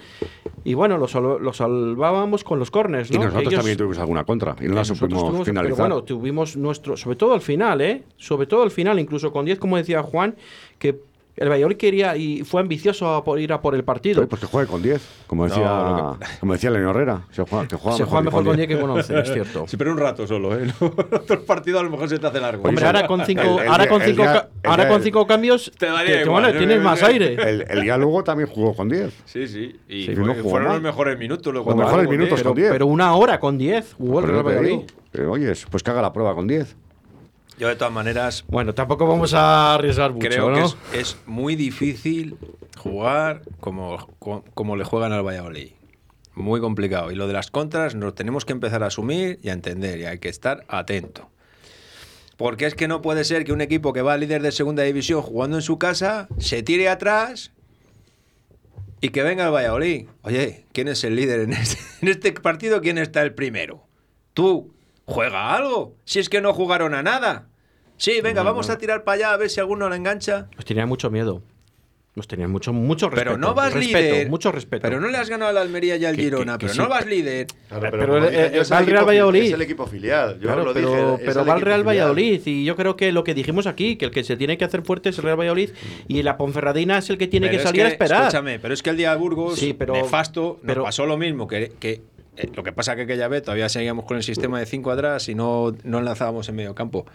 [SPEAKER 3] Y bueno, lo, lo salvábamos con los corners,
[SPEAKER 4] Y
[SPEAKER 3] ¿no?
[SPEAKER 4] nosotros
[SPEAKER 3] Que ellos-
[SPEAKER 4] también tuvimos alguna contra y no la
[SPEAKER 3] nosotros
[SPEAKER 4] supimos
[SPEAKER 3] tuvimos-
[SPEAKER 4] finalizar.
[SPEAKER 3] Pero bueno, tuvimos nuestro, sobre todo al final, ¿eh? Sobre todo al final, incluso con 10, como decía Juan, que el Valladolid quería y fue ambicioso a por ir a por el partido.
[SPEAKER 4] Pues que juegue con 10, como decía,
[SPEAKER 5] No,
[SPEAKER 4] como decía León Herrera. Se juega, que juega
[SPEAKER 3] Se
[SPEAKER 4] mejor,
[SPEAKER 3] juega mejor con 10
[SPEAKER 4] 10.
[SPEAKER 3] que con 11, es cierto.
[SPEAKER 5] Sí, pero un rato solo, ¿eh? Otro partido a lo mejor se te hace largo.
[SPEAKER 3] Hombre, ahora con cinco,
[SPEAKER 4] el- el
[SPEAKER 3] ahora
[SPEAKER 4] día-
[SPEAKER 3] con
[SPEAKER 4] el
[SPEAKER 3] cinco,
[SPEAKER 4] día-
[SPEAKER 3] ca-
[SPEAKER 4] el
[SPEAKER 3] ahora
[SPEAKER 4] día-
[SPEAKER 3] con cinco cambios,
[SPEAKER 5] Te daría
[SPEAKER 3] que- que
[SPEAKER 5] igual,
[SPEAKER 3] bueno,
[SPEAKER 5] ¿eh?
[SPEAKER 3] tienes más aire.
[SPEAKER 4] El, el día luego también jugó con 10.
[SPEAKER 5] Sí, sí. Y
[SPEAKER 4] Sí,
[SPEAKER 5] fue-
[SPEAKER 4] no jugó
[SPEAKER 5] fueron
[SPEAKER 4] mal.
[SPEAKER 5] los mejores minutos. Los
[SPEAKER 4] Los mejores minutos.
[SPEAKER 3] Pero,
[SPEAKER 4] con 10.
[SPEAKER 3] pero una hora con 10 jugó el Real
[SPEAKER 4] te
[SPEAKER 3] Valladolid.
[SPEAKER 4] Pero, oye, pues que haga la prueba con 10.
[SPEAKER 5] Yo, de todas maneras,
[SPEAKER 3] Bueno, tampoco vamos a arriesgar mucho,
[SPEAKER 5] creo
[SPEAKER 3] ¿no?
[SPEAKER 5] que es, es muy difícil jugar como, co- como le juegan al Valladolid. Muy complicado. Y lo de las contras nos tenemos que empezar a asumir y a entender. Y hay que estar atento. Porque es que no puede ser que un equipo que va líder de segunda división jugando en su casa se tire atrás y que venga el Valladolid. Oye, ¿quién es el líder en este, en este partido? ¿Quién está el primero? Tú, juega algo. Si es que no jugaron a nada. Sí, venga, vamos a tirar para allá a ver si alguno la engancha.
[SPEAKER 3] Nos tenían mucho miedo. Nos tenían mucho, mucho respeto.
[SPEAKER 5] Pero no vas
[SPEAKER 3] respeto,
[SPEAKER 5] líder.
[SPEAKER 3] Mucho respeto.
[SPEAKER 5] Pero no le has ganado al Almería y al
[SPEAKER 3] Que-
[SPEAKER 5] Girona,
[SPEAKER 3] que- que
[SPEAKER 5] pero
[SPEAKER 3] sí.
[SPEAKER 5] no vas líder.
[SPEAKER 6] Claro,
[SPEAKER 3] Pero
[SPEAKER 6] como
[SPEAKER 3] el- va
[SPEAKER 6] el
[SPEAKER 3] Real Valladolid.
[SPEAKER 6] Es el equipo filial. Yo
[SPEAKER 3] Claro,
[SPEAKER 6] lo
[SPEAKER 3] pero,
[SPEAKER 6] dije.
[SPEAKER 3] pero va el
[SPEAKER 6] equipo
[SPEAKER 3] Real
[SPEAKER 6] filial.
[SPEAKER 3] Valladolid y yo creo que lo que dijimos aquí, que el que se tiene que hacer fuerte es el Real Valladolid y la Ponferradina es el que tiene
[SPEAKER 5] Pero
[SPEAKER 3] que
[SPEAKER 5] es
[SPEAKER 3] salir a esperar.
[SPEAKER 5] Escúchame, pero es que el día de Burgos,
[SPEAKER 3] Sí, pero-
[SPEAKER 5] nefasto, nos
[SPEAKER 3] pero-
[SPEAKER 5] pasó lo mismo. Que, que, eh, lo que pasa que aquella vez todavía seguíamos con el sistema de 5 atrás y no, no lanzábamos en medio campo.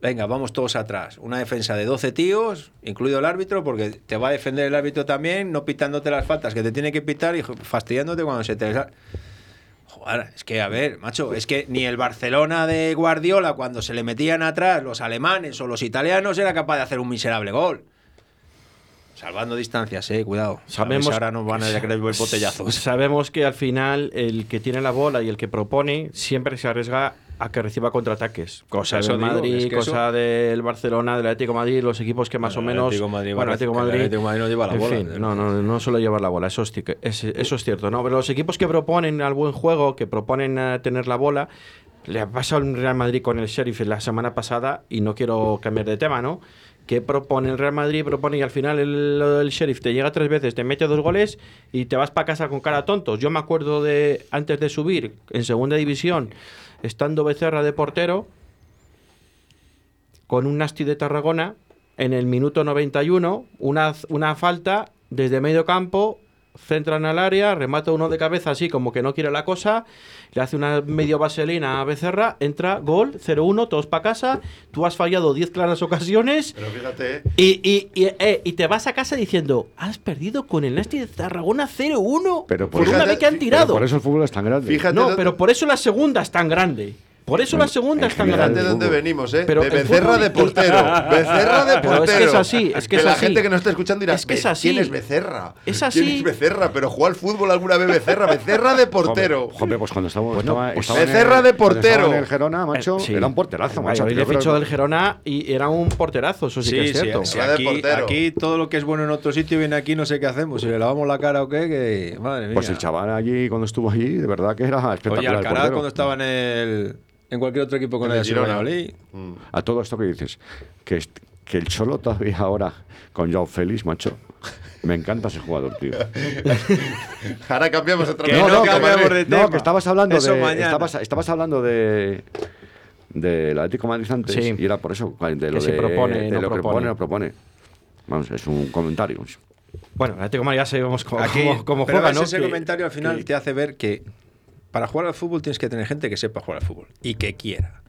[SPEAKER 5] Venga, vamos todos atrás. Una defensa de 12 tíos, incluido el árbitro, porque te va a defender el árbitro también, no pitándote las faltas que te tiene que pitar y fastidiándote cuando se te... Joder, es que, a ver, macho, es que ni el Barcelona de Guardiola, cuando se le metían atrás los alemanes o los italianos, era capaz de hacer un miserable gol. Salvando distancias, eh, cuidado.
[SPEAKER 3] Sabemos
[SPEAKER 5] ahora nos van a creer el botellazo.
[SPEAKER 3] Sabemos que al final el que tiene la bola y el que propone siempre se arriesga a que reciba contraataques. Cosa del
[SPEAKER 5] digo,
[SPEAKER 3] Madrid,
[SPEAKER 5] es que
[SPEAKER 3] cosa del Barcelona, del Atlético de Madrid, los equipos que más o
[SPEAKER 5] el
[SPEAKER 3] menos.
[SPEAKER 5] Atlético Madrid
[SPEAKER 3] bueno,
[SPEAKER 5] a-
[SPEAKER 3] Atlético de
[SPEAKER 5] el
[SPEAKER 3] Madrid,
[SPEAKER 5] Atlético Madrid no lleva la
[SPEAKER 3] en
[SPEAKER 5] bola,
[SPEAKER 3] fin,
[SPEAKER 5] ¿eh?
[SPEAKER 3] no, no, no suele llevar la bola, eso es, eso es cierto. No, pero los equipos que proponen al buen juego, que proponen eh, tener la bola, le ha pasado al Real Madrid con el Sheriff la semana pasada y no quiero cambiar de tema, ¿no? que propone el Real Madrid, propone y al final el, el Sheriff te llega tres veces, te mete dos goles y te vas para casa con cara tontos. Yo me acuerdo de antes de subir en segunda división, estando Becerra de portero, con un Nasti de Tarragona, en el minuto 91, una, una falta desde medio campo, centran al área, remata uno de cabeza así como que no quiere la cosa, le hace una medio vaselina a Becerra, entra, gol, 0-1, todos para casa, tú has fallado 10 claras ocasiones
[SPEAKER 6] Pero fíjate,
[SPEAKER 3] y, y, y, eh, y te vas a casa diciendo, has perdido con el Nasti de Tarragona 0-1
[SPEAKER 4] Pero
[SPEAKER 3] por una
[SPEAKER 6] fíjate-
[SPEAKER 3] vez que han
[SPEAKER 4] Pero
[SPEAKER 3] tirado.
[SPEAKER 4] por eso el fútbol es tan grande.
[SPEAKER 6] Fíjate
[SPEAKER 3] no, pero por eso la segunda es tan grande. Por eso la segunda es tan grande.
[SPEAKER 6] de dónde venimos, ¿eh?
[SPEAKER 3] Pero
[SPEAKER 6] de
[SPEAKER 3] el
[SPEAKER 6] Becerra
[SPEAKER 3] fútbol-
[SPEAKER 6] de portero. Becerra de
[SPEAKER 3] Pero
[SPEAKER 6] portero.
[SPEAKER 3] es que es así, es que es
[SPEAKER 6] la
[SPEAKER 3] así.
[SPEAKER 6] gente que nos está escuchando dirá,
[SPEAKER 3] Es que es
[SPEAKER 6] "Be-
[SPEAKER 3] así.
[SPEAKER 6] ¿quién es Becerra?
[SPEAKER 3] Es
[SPEAKER 6] ¿Quién
[SPEAKER 3] así.
[SPEAKER 6] es Becerra? Pero jugó al fútbol alguna vez Becerra. Becerra de portero.
[SPEAKER 4] Joder, pues cuando estaba,
[SPEAKER 3] pues
[SPEAKER 4] estaba
[SPEAKER 6] Becerra
[SPEAKER 4] el-
[SPEAKER 6] de portero.
[SPEAKER 4] en el Gerona, macho,
[SPEAKER 3] Eh, sí.
[SPEAKER 4] era un porterazo, macho.
[SPEAKER 3] Fichó
[SPEAKER 4] que-
[SPEAKER 3] del Gerona y era un porterazo, eso sí, que es cierto.
[SPEAKER 5] sí,
[SPEAKER 6] Era de
[SPEAKER 5] aquí,
[SPEAKER 6] portero.
[SPEAKER 5] aquí todo lo que es bueno en otro sitio viene aquí, no sé qué hacemos. Si le lavamos la cara o qué, que madre mía.
[SPEAKER 4] Pues el chaval allí, cuando estuvo allí, de verdad que era espectacular.
[SPEAKER 5] Oye,
[SPEAKER 4] el
[SPEAKER 5] Alcaraz cuando estaba en el en cualquier otro equipo con el
[SPEAKER 6] Girona. Mm.
[SPEAKER 4] A todo esto que dices, que, el Cholo todavía ahora con Joao Félix, macho. Me encanta ese jugador, tío.
[SPEAKER 6] Ahora cambiamos otra
[SPEAKER 5] Que
[SPEAKER 6] vez.
[SPEAKER 5] no
[SPEAKER 6] Atlético
[SPEAKER 5] cambiamos de
[SPEAKER 4] No,
[SPEAKER 5] tema.
[SPEAKER 4] que estabas hablando
[SPEAKER 5] Eso
[SPEAKER 4] de.
[SPEAKER 5] mañana.
[SPEAKER 4] Estabas, estabas hablando de. Del Atlético de Madrid antes,
[SPEAKER 3] Sí.
[SPEAKER 4] y era por eso, de lo,
[SPEAKER 3] Que si
[SPEAKER 4] de,
[SPEAKER 3] propone,
[SPEAKER 4] de
[SPEAKER 3] no
[SPEAKER 4] lo que
[SPEAKER 3] propone.
[SPEAKER 4] propone, no propone. Vamos, es un comentario.
[SPEAKER 3] Bueno, el Atlético de Madrid ya sabemos cómo,
[SPEAKER 5] Aquí,
[SPEAKER 3] cómo- cómo
[SPEAKER 5] pero
[SPEAKER 3] juega, ¿no?
[SPEAKER 5] ese
[SPEAKER 3] Que-
[SPEAKER 5] comentario al final
[SPEAKER 3] que-
[SPEAKER 5] te hace ver que para jugar al fútbol tienes que tener gente que sepa jugar al fútbol y que quiera.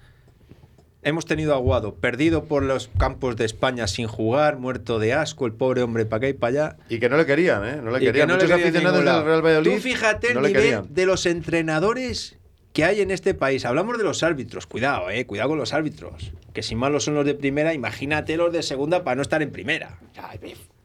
[SPEAKER 5] Hemos tenido a Aguado perdido por los campos de España sin jugar, muerto de asco, el pobre hombre para acá y para allá.
[SPEAKER 6] Y que no le querían, ¿eh? No le
[SPEAKER 5] Y que
[SPEAKER 6] querían.
[SPEAKER 5] no le
[SPEAKER 6] Muchos
[SPEAKER 5] querían en
[SPEAKER 6] aficionados del. Real Valladolid.
[SPEAKER 5] Tú fíjate
[SPEAKER 6] no
[SPEAKER 5] el
[SPEAKER 6] le
[SPEAKER 5] nivel
[SPEAKER 6] querían.
[SPEAKER 5] de los entrenadores que hay en este país. Hablamos de los árbitros, cuidado, eh, cuidado con los árbitros. Que si malos son los de primera, imagínate los de segunda para no estar en primera.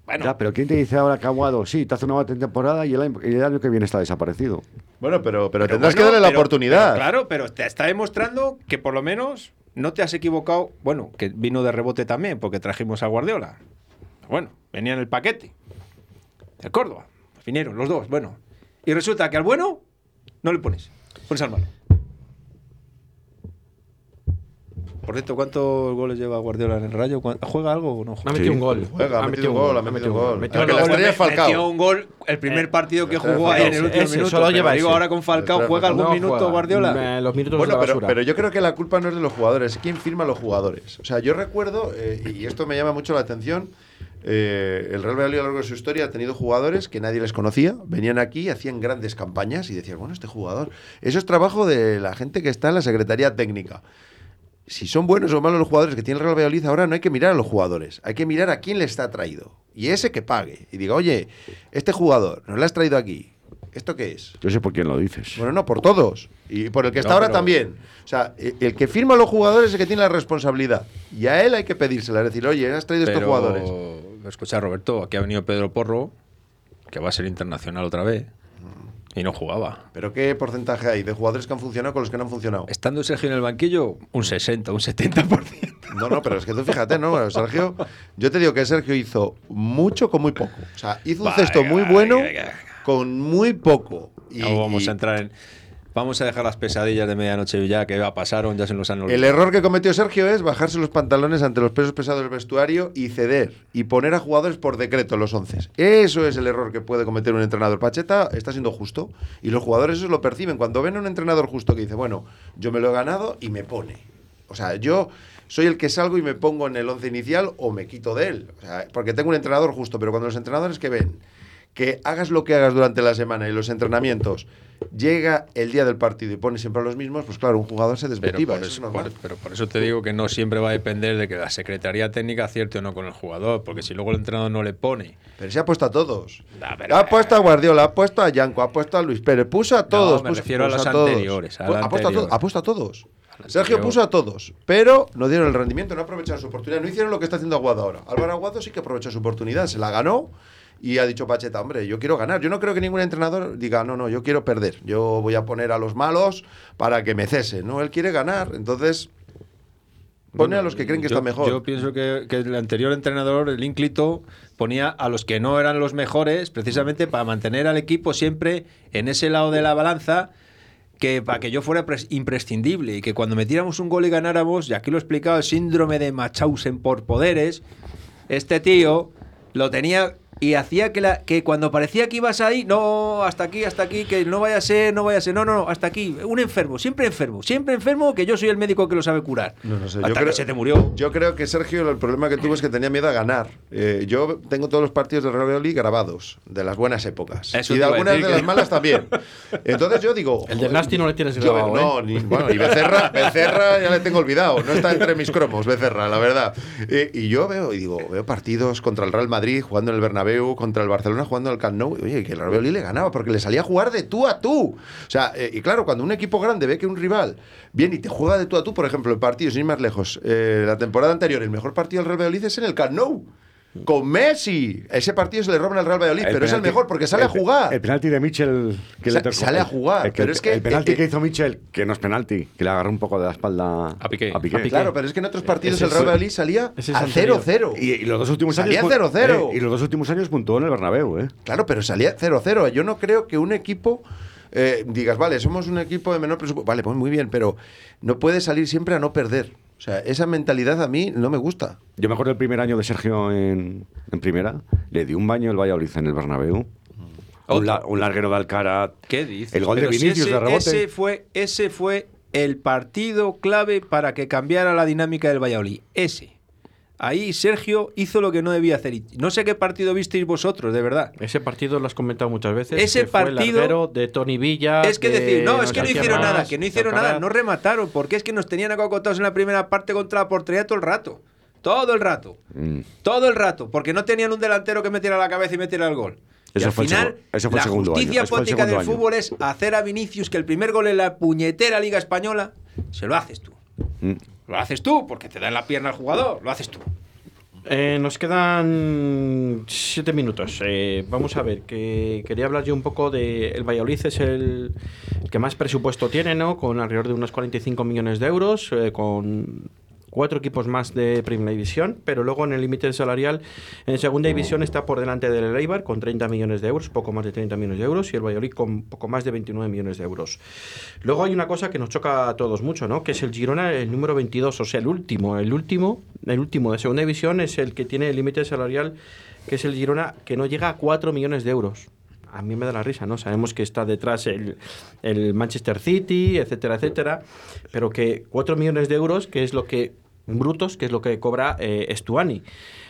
[SPEAKER 5] Bueno,
[SPEAKER 4] Ya, pero ¿quién te dice ahora que Aguado, sí, te hace una buena temporada y el año, y el año que viene está desaparecido?
[SPEAKER 6] Bueno, pero, pero,
[SPEAKER 5] Pero
[SPEAKER 6] tendrás
[SPEAKER 5] bueno,
[SPEAKER 6] que darle la
[SPEAKER 5] pero-
[SPEAKER 6] oportunidad.
[SPEAKER 5] claro, pero te está demostrando que por lo menos no te has equivocado. Bueno, que vino de rebote también, porque trajimos a Guardiola. Bueno, venía en el paquete. El Córdoba. Vinieron los dos, bueno. Y resulta que al bueno no le pones. Pones al malo. Por cierto, ¿cuántos goles lleva Guardiola en el Rayo? ¿Cuán- ¿Juega algo o no juega?
[SPEAKER 3] Ha metido un gol.
[SPEAKER 6] Juega, ha metido un gol, ha metido un gol.
[SPEAKER 3] Metió.
[SPEAKER 5] Metió un gol el primer partido que jugó ahí en el último
[SPEAKER 3] Ese,
[SPEAKER 5] minuto.
[SPEAKER 3] solo lleva
[SPEAKER 5] digo ahora con Falcao, ¿juega algún
[SPEAKER 3] No
[SPEAKER 5] minuto
[SPEAKER 3] juega.
[SPEAKER 5] Guardiola?
[SPEAKER 3] Eh, Los minutos
[SPEAKER 6] Bueno,
[SPEAKER 3] de la
[SPEAKER 6] pero,
[SPEAKER 3] basura.
[SPEAKER 6] pero yo creo que la culpa no es de los jugadores, es quien firma a los jugadores. O sea, yo recuerdo, eh, y esto me llama mucho la atención, eh, el Real Valladolid a lo largo de su historia ha tenido jugadores que nadie les conocía, venían aquí, hacían grandes campañas y decían, bueno, este jugador, eso es trabajo de la gente que está en la Secretaría Técnica. Si son buenos o malos los jugadores que tiene el Real Valladolid ahora, no hay que mirar a los jugadores, hay que mirar a quién le está traído. Y ese que pague. Y diga, oye, este jugador, nos lo has traído aquí. ¿Esto qué es?
[SPEAKER 4] Yo sé por quién lo dices.
[SPEAKER 6] Bueno, no, por todos. Y por el que está
[SPEAKER 5] No,
[SPEAKER 6] ahora
[SPEAKER 5] pero-
[SPEAKER 6] también. O sea, e- el que firma a los jugadores es el que tiene la responsabilidad. Y a él hay que pedírsela. Es decir, oye, has traído estos jugadores.
[SPEAKER 5] Escucha, Roberto, aquí ha venido Pedro Porro, que va a ser internacional otra vez, y no jugaba.
[SPEAKER 6] Pero ¿qué porcentaje hay de jugadores que han funcionado con los que no han funcionado?
[SPEAKER 5] Estando Sergio en el banquillo, un 60, un 70%.
[SPEAKER 6] No, no, pero es que tú fíjate, ¿no? Bueno, Sergio, yo te digo que Sergio hizo mucho con muy poco. O sea, hizo un cesto muy bueno con muy poco. Y,
[SPEAKER 5] No vamos
[SPEAKER 6] y
[SPEAKER 5] a entrar en. Vamos a dejar las pesadillas de medianoche ya que ya pasaron, ya se nos han olvidado.
[SPEAKER 6] el error que cometió Sergio es bajarse los pantalones ante los pesos pesados del vestuario y ceder y poner a jugadores por decreto los once. Eso es el error que puede cometer un entrenador. Pacheta está siendo justo y los jugadores eso lo perciben. Cuando ven a un entrenador justo que dice, bueno, yo me lo he ganado y me pone. O sea, yo soy el que salgo y me pongo en el once inicial o me quito de él. O sea, porque tengo un entrenador justo, pero cuando los entrenadores que ven que hagas lo que hagas durante la semana y los entrenamientos, llega el día del partido y pones siempre a los mismos, pues claro, un jugador se
[SPEAKER 5] Pero
[SPEAKER 6] desmotiva.
[SPEAKER 5] por,
[SPEAKER 6] eso es
[SPEAKER 5] eso,
[SPEAKER 6] normal.
[SPEAKER 5] por- pero por eso te digo que no siempre va a depender de que la Secretaría Técnica acierte o no con el jugador, porque si luego el entrenador no le pone.
[SPEAKER 6] Pero se ha puesto a todos.
[SPEAKER 5] Pero-
[SPEAKER 6] ha puesto a Guardiola, ha puesto a Yanko, ha puesto a Luis Pérez, puso a todos.
[SPEAKER 5] me
[SPEAKER 6] puso-
[SPEAKER 5] refiero a
[SPEAKER 6] puso
[SPEAKER 5] los
[SPEAKER 6] todos.
[SPEAKER 5] anteriores,
[SPEAKER 6] ha, puesto a todos, ha puesto a todos. Sergio puso a todos, pero no dieron el rendimiento, no aprovecharon su oportunidad, no hicieron lo que está haciendo Aguado ahora. Álvaro Aguado sí que aprovechó su oportunidad, se la ganó y ha dicho Pacheta, hombre, yo quiero ganar. Yo no creo que ningún entrenador diga, no, no, yo quiero perder, yo voy a poner a los malos para que me cese. No, él quiere ganar, entonces pone
[SPEAKER 5] Bueno,
[SPEAKER 6] a los que creen que
[SPEAKER 5] yo-
[SPEAKER 6] está mejor.
[SPEAKER 5] Yo pienso que, que el anterior entrenador, el Ínclito, ponía a los que no eran los mejores precisamente para mantener al equipo siempre en ese lado de la balanza que para que yo fuera pres- imprescindible y que cuando metiéramos un gol y ganáramos, y aquí lo he explicado, el síndrome de Machausen por poderes, este tío lo tenía y hacía que, la, que cuando parecía que ibas ahí, no, hasta aquí, hasta aquí, que no vaya a ser, no vaya a ser, no, no, no, hasta aquí. Un enfermo, siempre enfermo, siempre enfermo, que yo soy el médico que lo sabe curar.
[SPEAKER 6] No, no sé,
[SPEAKER 5] hasta
[SPEAKER 6] yo creo,
[SPEAKER 5] que se te murió.
[SPEAKER 6] Yo creo que Sergio el problema que tuvo es que tenía miedo a ganar. Eh, yo tengo todos los partidos de Real Valladolid grabados, de las buenas épocas.
[SPEAKER 5] Eso
[SPEAKER 6] y de algunas de
[SPEAKER 5] que-
[SPEAKER 6] las malas también. Entonces yo digo...
[SPEAKER 3] El del Nasty no le tienes
[SPEAKER 6] yo-
[SPEAKER 3] grabado,
[SPEAKER 6] No,
[SPEAKER 3] ¿eh?
[SPEAKER 6] ni- bueno, y Becerra, Becerra ya le tengo olvidado. No está entre mis cromos, Becerra, la verdad. Eh, y yo veo, y digo, veo partidos contra el Real Madrid jugando en el Bernabéu, contra el Barcelona jugando el Camp Oye, que el Real le ganaba porque le salía a jugar de tú a tú. O sea, eh, y claro, cuando un equipo grande ve que un rival viene y te juega de tú a tú, por ejemplo, en partidos, ir más lejos, eh, la temporada anterior, el mejor partido del Real Valladolid es en el Camp. Con Messi. Ese partido se le roban al Real Valladolid, pero es el mejor porque sale a
[SPEAKER 4] el
[SPEAKER 6] jugar.
[SPEAKER 4] El penalti de Mitchell que
[SPEAKER 6] Sa-
[SPEAKER 4] le tocó.
[SPEAKER 6] sale a jugar,
[SPEAKER 4] El,
[SPEAKER 6] pero es que-
[SPEAKER 4] El penalti
[SPEAKER 6] eh,
[SPEAKER 4] que hizo Mitchell, que no es penalti, que le agarró un poco de la espalda a Piqué.
[SPEAKER 6] Claro, pero es que en otros partidos
[SPEAKER 4] Ese
[SPEAKER 6] el Real Valladolid salía a
[SPEAKER 4] anterior.
[SPEAKER 6] 0-0.
[SPEAKER 4] Y, y los dos últimos
[SPEAKER 6] Salía
[SPEAKER 4] años.
[SPEAKER 6] 0-0.
[SPEAKER 4] eh, y los dos últimos años puntuó en el Bernabéu, ¿eh?
[SPEAKER 6] Claro, pero salía 0-0. Yo no creo que un equipo eh, digas, vale, somos un equipo de menor presupuesto. Vale, pues muy bien, pero no puede salir siempre a no perder. O sea, esa mentalidad a mí no me gusta.
[SPEAKER 4] Yo me acuerdo el primer año de Sergio en, en primera. Le dio un baño el Valladolid en el Bernabéu. Un, la- un larguero de Alcaraz.
[SPEAKER 5] ¿Qué dices?
[SPEAKER 4] El gol de
[SPEAKER 5] si
[SPEAKER 4] Vinicius
[SPEAKER 5] ese,
[SPEAKER 4] de rebote.
[SPEAKER 5] Ese fue, ese fue el partido clave para que cambiara la dinámica del Valladolid. Ese. Ahí Sergio hizo lo que no debía hacer. No sé qué partido visteis vosotros, de verdad.
[SPEAKER 3] Ese partido lo has comentado muchas veces.
[SPEAKER 5] Ese
[SPEAKER 3] que fue el
[SPEAKER 5] partido-
[SPEAKER 3] de Tony Villa.
[SPEAKER 5] Es que
[SPEAKER 3] de
[SPEAKER 5] decir, no, es que no hicieron
[SPEAKER 3] más,
[SPEAKER 5] nada, que no hicieron nada, no remataron, porque es que nos tenían acocotados en la primera parte contra la portería todo el rato. Todo el rato.
[SPEAKER 4] Mm.
[SPEAKER 5] Todo el rato, porque no tenían un delantero que metiera la cabeza y metiera el gol. y
[SPEAKER 4] Eso
[SPEAKER 5] al
[SPEAKER 4] fue el
[SPEAKER 5] final,
[SPEAKER 4] segu- eso fue el
[SPEAKER 5] la
[SPEAKER 4] segundo año,
[SPEAKER 5] justicia
[SPEAKER 4] eso fue el
[SPEAKER 5] poética del
[SPEAKER 4] año.
[SPEAKER 5] fútbol es hacer a Vinicius que el primer gol en la puñetera Liga Española se lo haces tú.
[SPEAKER 4] Mm.
[SPEAKER 5] Lo haces tú, porque te da en la pierna al jugador, lo haces tú.
[SPEAKER 3] Eh, nos quedan siete minutos. Eh, vamos a ver, que quería hablar yo un poco de. El Valladolid es el, el que más presupuesto tiene, ¿no? Con alrededor de unos 45 millones de euros, eh, con cuatro equipos más de Primera División, pero luego en el límite salarial, en Segunda División está por delante del Eibar con 30 millones de euros, poco más de 30 millones de euros, y el Valladolid con poco más de 29 millones de euros. Luego hay una cosa que nos choca a todos mucho, ¿no? Que es el Girona, el número 22, o sea, el último, el último, el último de Segunda División es el que tiene el límite salarial, que es el Girona, que no llega a 4 millones de euros. A mí me da la risa, ¿no? Sabemos que está detrás el, el Manchester City, etcétera, etcétera, pero que 4 millones de euros, que es lo que brutos, que es lo que cobra eh, Estuani.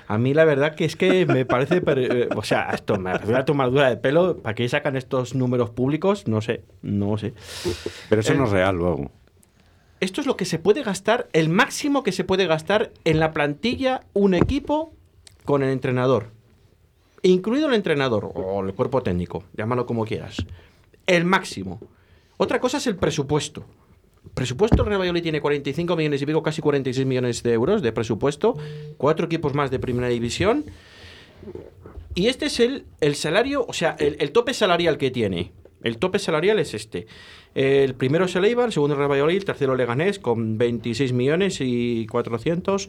[SPEAKER 3] A mí la verdad que es que me parece, per- eh, o sea, esto me parece una tomadura de pelo, ¿para qué sacan estos números públicos? No sé, no sé.
[SPEAKER 4] Pero eso
[SPEAKER 3] Eh,
[SPEAKER 4] no es real luego.
[SPEAKER 3] Esto es lo que se puede gastar, el máximo que se puede gastar en la plantilla un equipo con el entrenador. Incluido el entrenador o el cuerpo técnico, llámalo como quieras. El máximo. Otra cosa es el presupuesto. Presupuesto, Real Valladolid tiene 45 millones y pico, casi 46 millones de euros de presupuesto. Cuatro equipos más de primera división. Y este es el, el salario, o sea, el, tope salarial que tiene. El tope salarial es este. El primero es el Eibar, el segundo Real Valladolid, el tercero Leganés con 26 millones y 400.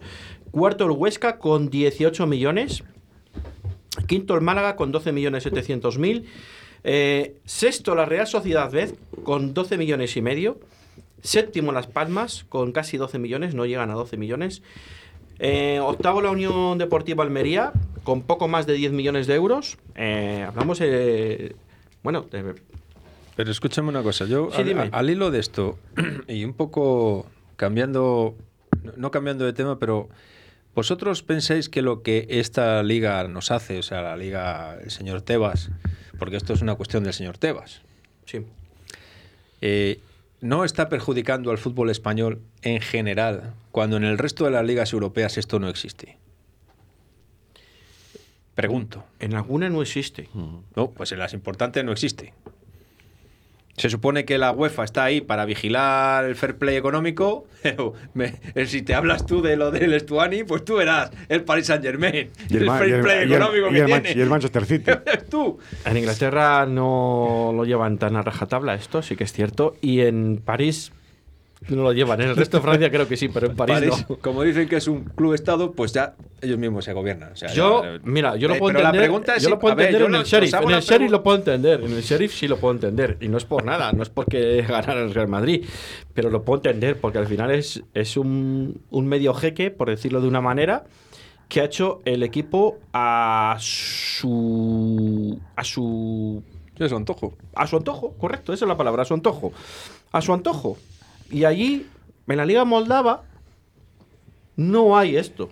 [SPEAKER 3] Cuarto el Huesca con 18 millones. Quinto el Málaga con 12 millones 700 mil. Eh, sexto la Real Sociedad B con 12 millones y medio. Séptimo Las Palmas con casi 12 millones, no llegan a 12 millones. Eh, octavo la Unión Deportiva Almería con poco más de 10 millones de euros. Eh, hablamos, eh, bueno, de-
[SPEAKER 5] Pero escúchame una cosa, yo
[SPEAKER 3] Sí,
[SPEAKER 5] al, al hilo de esto, y un poco cambiando, no- no cambiando de tema, pero vosotros pensáis que lo que esta liga nos hace, o sea, la liga, el señor Tebas, porque esto es una cuestión del señor Tebas,
[SPEAKER 3] sí.
[SPEAKER 5] No está perjudicando al fútbol español en general, cuando en el resto de las ligas europeas esto no existe. Pregunto.
[SPEAKER 3] En alguna no existe.
[SPEAKER 5] No, pues en las importantes no existe. Se supone que la UEFA está ahí para vigilar el fair play económico, pero me- eh, si te hablas tú de lo del Estuani, pues tú verás el Paris Saint Germain,
[SPEAKER 4] Y
[SPEAKER 5] el,
[SPEAKER 4] el,
[SPEAKER 5] fair
[SPEAKER 4] y el-
[SPEAKER 5] play
[SPEAKER 4] y el-
[SPEAKER 5] económico
[SPEAKER 4] y
[SPEAKER 5] que
[SPEAKER 4] el Man-
[SPEAKER 5] tiene.
[SPEAKER 4] y el Manchester City.
[SPEAKER 5] tú.
[SPEAKER 3] En Inglaterra no lo llevan tan a rajatabla esto, sí que es cierto. Y en París no lo llevan. En el resto de Francia creo que sí, pero en París,
[SPEAKER 5] París,
[SPEAKER 3] no.
[SPEAKER 5] como dicen que es un club estado, pues ya ellos mismos se gobiernan. O sea,
[SPEAKER 3] Yo,
[SPEAKER 5] ya-
[SPEAKER 3] mira, yo lo
[SPEAKER 5] Eh,
[SPEAKER 3] puedo
[SPEAKER 5] pero la
[SPEAKER 3] entender.
[SPEAKER 5] pregunta es
[SPEAKER 3] yo
[SPEAKER 5] si-
[SPEAKER 3] lo puedo
[SPEAKER 5] ver,
[SPEAKER 3] entender en
[SPEAKER 5] lo-
[SPEAKER 3] el sheriff. En el sheriff lo puedo entender. En el sheriff sí lo puedo entender. Y no es por nada, no es porque ganara el Real Madrid. Pero lo puedo entender porque al final es, es un, un medio jeque, por decirlo de una manera. que ha hecho el equipo a su. a su.
[SPEAKER 5] A su antojo.
[SPEAKER 3] A su antojo, correcto, esa es la palabra, a su antojo. A su antojo. Y allí, en la Liga Moldava, no hay esto.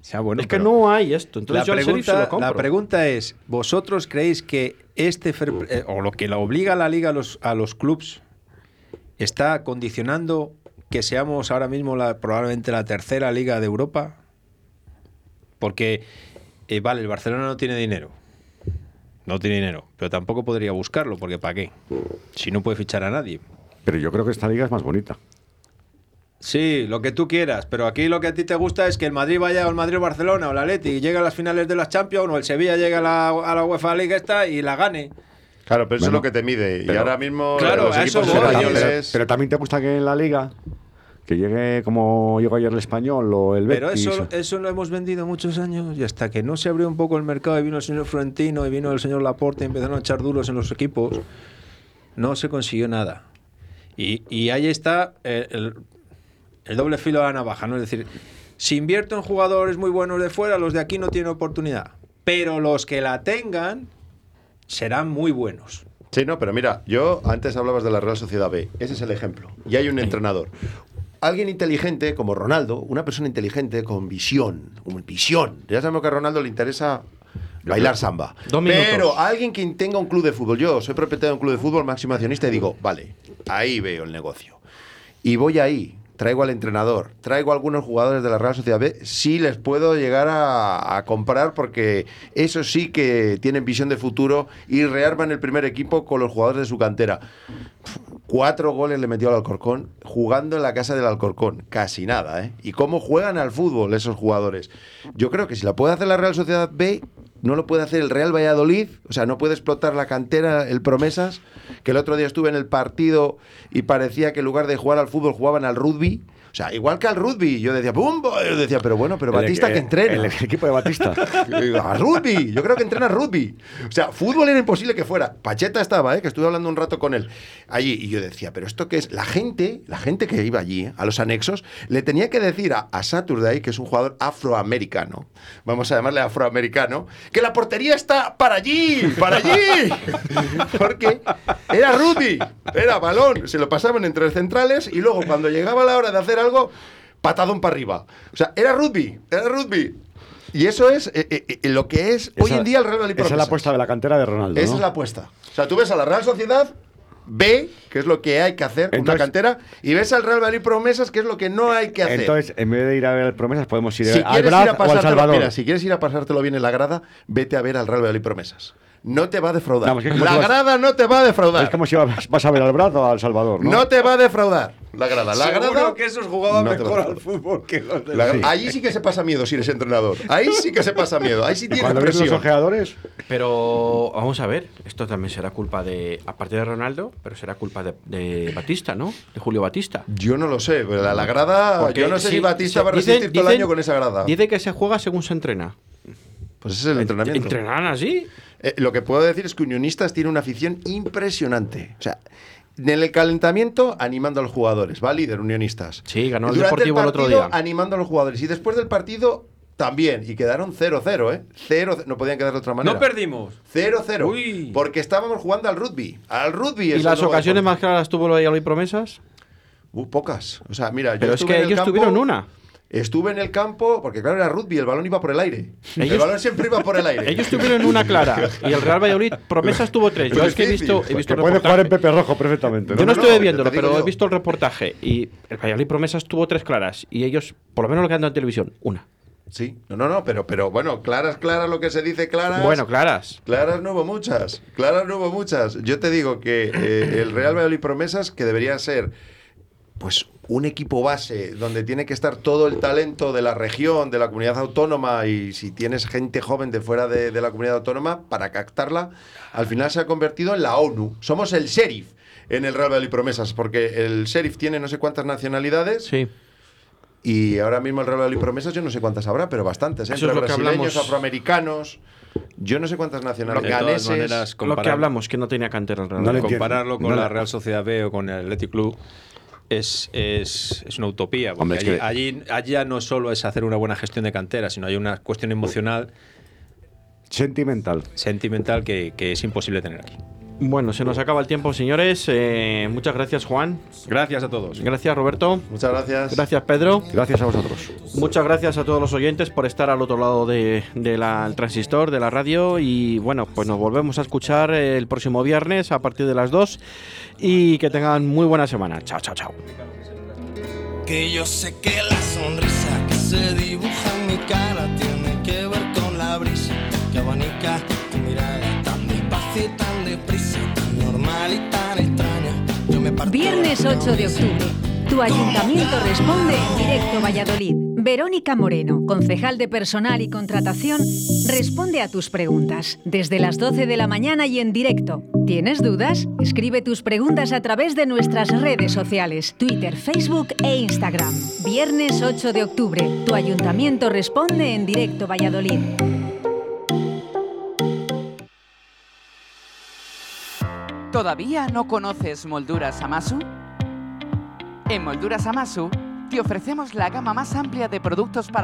[SPEAKER 5] sea, bueno,
[SPEAKER 3] es que no hay esto. Entonces
[SPEAKER 5] la,
[SPEAKER 3] yo al Sheriff se
[SPEAKER 5] pregunta,
[SPEAKER 3] lo compro.
[SPEAKER 5] la pregunta es, ¿vosotros creéis que este eh, o lo que la obliga a la liga a los, a los clubs está condicionando que seamos ahora mismo la, probablemente la tercera liga de Europa? Porque, eh, vale, el Barcelona no tiene dinero. No tiene dinero, pero tampoco podría buscarlo, porque ¿para qué? Si no puede fichar a nadie.
[SPEAKER 4] Pero yo creo que esta liga es más bonita.
[SPEAKER 5] Sí, lo que tú quieras, pero aquí lo que a ti te gusta es que el Madrid vaya o el Madrid o Barcelona o el Atleti y llegue a las finales de las Champions o el Sevilla llegue a la, a la UEFA League esta y la gane.
[SPEAKER 6] Claro, pero eso
[SPEAKER 4] Bueno,
[SPEAKER 6] es lo que te mide. y
[SPEAKER 4] pero-
[SPEAKER 6] ahora mismo
[SPEAKER 5] Claro,
[SPEAKER 6] los
[SPEAKER 5] a eso.
[SPEAKER 4] Pero,
[SPEAKER 6] españoles...
[SPEAKER 4] pero también te gusta que en la liga que llegue como llegó ayer el español o el
[SPEAKER 5] Pero
[SPEAKER 4] Betis.
[SPEAKER 5] eso, eso lo hemos vendido muchos años y hasta que no se abrió un poco el mercado y vino el señor Florentino y vino el señor Laporte y empezaron a echar duros en los equipos, no se consiguió nada. Y, y ahí está el, el- el doble filo de la navaja, ¿no? Es decir, si invierto en jugadores muy buenos de fuera, los de aquí no tienen oportunidad. Pero los que la tengan serán muy buenos.
[SPEAKER 6] Sí, no, pero mira, yo antes hablabas de la Real Sociedad B. Ese es el ejemplo. Y hay un entrenador. Alguien inteligente como Ronaldo, una persona inteligente con visión, con visión. Ya sabemos que a Ronaldo le interesa bailar samba.
[SPEAKER 3] Dos.
[SPEAKER 6] Pero alguien que tenga un club de fútbol, yo soy propietario de un club de fútbol, máximo accionista, y digo, vale, ahí veo el negocio. Y voy ahí, traigo al entrenador, traigo a algunos jugadores de la Real Sociedad B, sí les puedo llegar a, a comprar porque eso sí que tienen visión de futuro y rearman el primer equipo con los jugadores de su cantera. Cuatro goles le metió al Alcorcón jugando en la casa del Alcorcón. Casi nada, ¿eh? Y cómo juegan al fútbol esos jugadores. Yo creo que si la puede hacer la Real Sociedad B, no lo puede hacer el Real Valladolid. O sea, no puede explotar la cantera, el promesas. Que el otro día estuve en el partido y parecía que en lugar de jugar al fútbol jugaban al rugby. O sea, igual que al rugby. Yo decía, ¡pum! Yo decía, pero bueno, pero
[SPEAKER 4] El-
[SPEAKER 6] Batista que
[SPEAKER 4] el-
[SPEAKER 6] entrena.
[SPEAKER 4] el equipo de Batista.
[SPEAKER 6] a rugby. Yo creo que entrena rugby. O sea, fútbol era imposible que fuera. Pacheta estaba, ¿eh? que estuve hablando un rato con él allí. Y yo decía, pero esto qué es? La gente, la gente que iba allí, ¿eh? a los anexos, le tenía que decir a, a Saturday, que es un jugador afroamericano, vamos a llamarle afroamericano, que la portería está para allí, para allí. Porque era rugby, era balón. Se lo pasaban entre centrales y luego cuando llegaba la hora de hacer algo, patadón para arriba. O sea, era rugby, era rugby. Y eso es eh, eh, eh, lo que es hoy
[SPEAKER 4] Esa-
[SPEAKER 6] en día el Real Valladolid
[SPEAKER 4] Esa es la apuesta de la cantera de Ronaldo.
[SPEAKER 6] Esa
[SPEAKER 4] ¿no?
[SPEAKER 6] es la apuesta. O sea, tú ves a la Real Sociedad B, que es lo que hay que hacer con una
[SPEAKER 4] Entonces-
[SPEAKER 6] cantera, y ves al Real Valladolid Promesas, que es lo que no hay que hacer.
[SPEAKER 4] Entonces, en vez de ir a ver promesas, podemos ir
[SPEAKER 6] si
[SPEAKER 4] al
[SPEAKER 6] quieres
[SPEAKER 4] Braz
[SPEAKER 6] ir a
[SPEAKER 4] o al Salvador.
[SPEAKER 6] mira, si quieres ir a pasártelo bien en la grada, vete a ver al Real Valladolid Promesas. No te va a defraudar.
[SPEAKER 4] Que es como
[SPEAKER 6] la
[SPEAKER 4] si vas-
[SPEAKER 6] grada no te va a defraudar.
[SPEAKER 4] Es como si vas, vas a ver al Braz o al Salvador, ¿no?
[SPEAKER 6] ¿no? te va a defraudar la grada. La
[SPEAKER 5] Seguro
[SPEAKER 6] grada
[SPEAKER 5] que esos jugaban
[SPEAKER 6] no
[SPEAKER 5] mejor al fútbol que los de
[SPEAKER 6] La-
[SPEAKER 5] la-
[SPEAKER 6] Allí sí que se pasa miedo si eres entrenador. Ahí sí que se pasa miedo. Ahí sí tienes
[SPEAKER 4] Cuando ves los
[SPEAKER 6] presión.
[SPEAKER 4] ojeadores,
[SPEAKER 3] Pero vamos a ver, esto también será culpa de, aparte de Ronaldo, pero será culpa de, de Batista, ¿no? De Julio Batista.
[SPEAKER 6] Yo no lo sé, pero la, la grada,
[SPEAKER 3] Porque
[SPEAKER 6] yo no sé
[SPEAKER 3] sí,
[SPEAKER 6] si Batista
[SPEAKER 3] sí,
[SPEAKER 6] va a
[SPEAKER 3] dicen-
[SPEAKER 6] resistir todo el
[SPEAKER 3] dicen-
[SPEAKER 6] año con esa grada.
[SPEAKER 3] Dice que se juega según se entrena.
[SPEAKER 6] Pues ese es el entrenamiento.
[SPEAKER 3] ¿Entrenan así?
[SPEAKER 6] Eh, lo que puedo decir es que Unionistas tiene una afición impresionante. O sea, en el calentamiento animando a los jugadores, va líder Unionistas.
[SPEAKER 3] Sí, ganó el
[SPEAKER 6] Durante
[SPEAKER 3] Deportivo el otro día.
[SPEAKER 6] animando a los jugadores. Y después del partido también. Y quedaron 0-0, ¿eh? 0 No podían quedar de otra manera.
[SPEAKER 5] No perdimos.
[SPEAKER 6] 0-0.
[SPEAKER 5] Uy.
[SPEAKER 6] Porque estábamos jugando al rugby. Al rugby.
[SPEAKER 3] ¿Y las ocasiones más claras tuvo lo de Promesas?
[SPEAKER 6] Uh, pocas. O sea, mira, yo
[SPEAKER 3] Pero es que
[SPEAKER 6] en el
[SPEAKER 3] ellos
[SPEAKER 6] campo-
[SPEAKER 3] tuvieron una.
[SPEAKER 6] Estuve en el campo, porque claro, era rugby, el balón iba por el aire. el balón siempre iba por el aire.
[SPEAKER 3] Ellos tuvieron una clara y el Real Valladolid Promesas tuvo tres. Yo
[SPEAKER 6] Es
[SPEAKER 3] que he visto, he visto
[SPEAKER 4] que
[SPEAKER 3] el
[SPEAKER 4] puede jugar en. Pepe Rojo perfectamente. ¿no?
[SPEAKER 3] Yo no,
[SPEAKER 6] no,
[SPEAKER 3] estuve viéndolo, pero he visto el reportaje y el Valladolid Promesas tuvo tres claras y ellos, por lo menos lo que han dado en televisión, una.
[SPEAKER 6] Sí, no, no, no, pero, pero bueno, claras, claras, lo que se dice claras.
[SPEAKER 3] Bueno, claras.
[SPEAKER 6] Claras no hubo muchas, claras no hubo muchas. Yo te digo que eh, el Real Valladolid Promesas, que debería ser pues un equipo base donde tiene que estar todo el talento de la región, de la comunidad autónoma y si tienes gente joven de fuera de, de la comunidad autónoma para captarla, al final se ha convertido en la ONU. Somos el sheriff en el Real Valladolid Promesas porque el sheriff tiene no sé cuántas nacionalidades.
[SPEAKER 3] Sí.
[SPEAKER 6] Y ahora mismo el Real Valladolid Promesas, yo no sé cuántas habrá, pero bastantes. ¿eh?
[SPEAKER 3] Eso es lo que hablamos.
[SPEAKER 6] afroamericanos, yo no sé cuántas nacionalidades.
[SPEAKER 5] De todas
[SPEAKER 3] Lo que hablamos, que no tenía cantera el Real
[SPEAKER 4] No
[SPEAKER 5] compararlo con
[SPEAKER 4] No
[SPEAKER 5] la- Real Sociedad B o con el Athletic Club, es, es, es una utopía. Porque
[SPEAKER 4] Hombre, es
[SPEAKER 5] allí, allí, allá no solo es hacer una buena gestión de cantera, sino hay una cuestión emocional.
[SPEAKER 4] Sentimental.
[SPEAKER 5] Sentimental que, que es imposible tener aquí.
[SPEAKER 3] Bueno, se nos acaba el tiempo, señores. Eh, muchas gracias, Juan.
[SPEAKER 5] Gracias a todos.
[SPEAKER 3] Gracias, Roberto.
[SPEAKER 6] Muchas gracias.
[SPEAKER 3] Gracias, Pedro.
[SPEAKER 4] Gracias a vosotros.
[SPEAKER 3] Muchas gracias a todos los oyentes por estar al otro lado de- de la- del transistor, de la radio. Y bueno, pues nos volvemos a escuchar el próximo viernes a partir de las 2. Y que tengan muy buena semana. Chao, chao, chao.
[SPEAKER 7] Que yo sé que la sonrisa que se dibuja en mi cara tiene que ver con la brisa que abanica tu mirada tan despacio normal y tan extraña. Yo me parto
[SPEAKER 1] Viernes
[SPEAKER 7] la
[SPEAKER 1] 8 de octubre. Tu ayuntamiento responde en directo Valladolid. Verónica Moreno, concejal de personal y contratación, responde a tus preguntas desde las 12 de la mañana y en directo. ¿Tienes dudas? Escribe tus preguntas a través de nuestras redes sociales, Twitter, Facebook e Instagram. Viernes 8 de octubre. Tu ayuntamiento responde en directo Valladolid.
[SPEAKER 9] ¿Todavía no conoces Molduras Amasu? En Molduras Amasu te ofrecemos la gama más amplia de productos para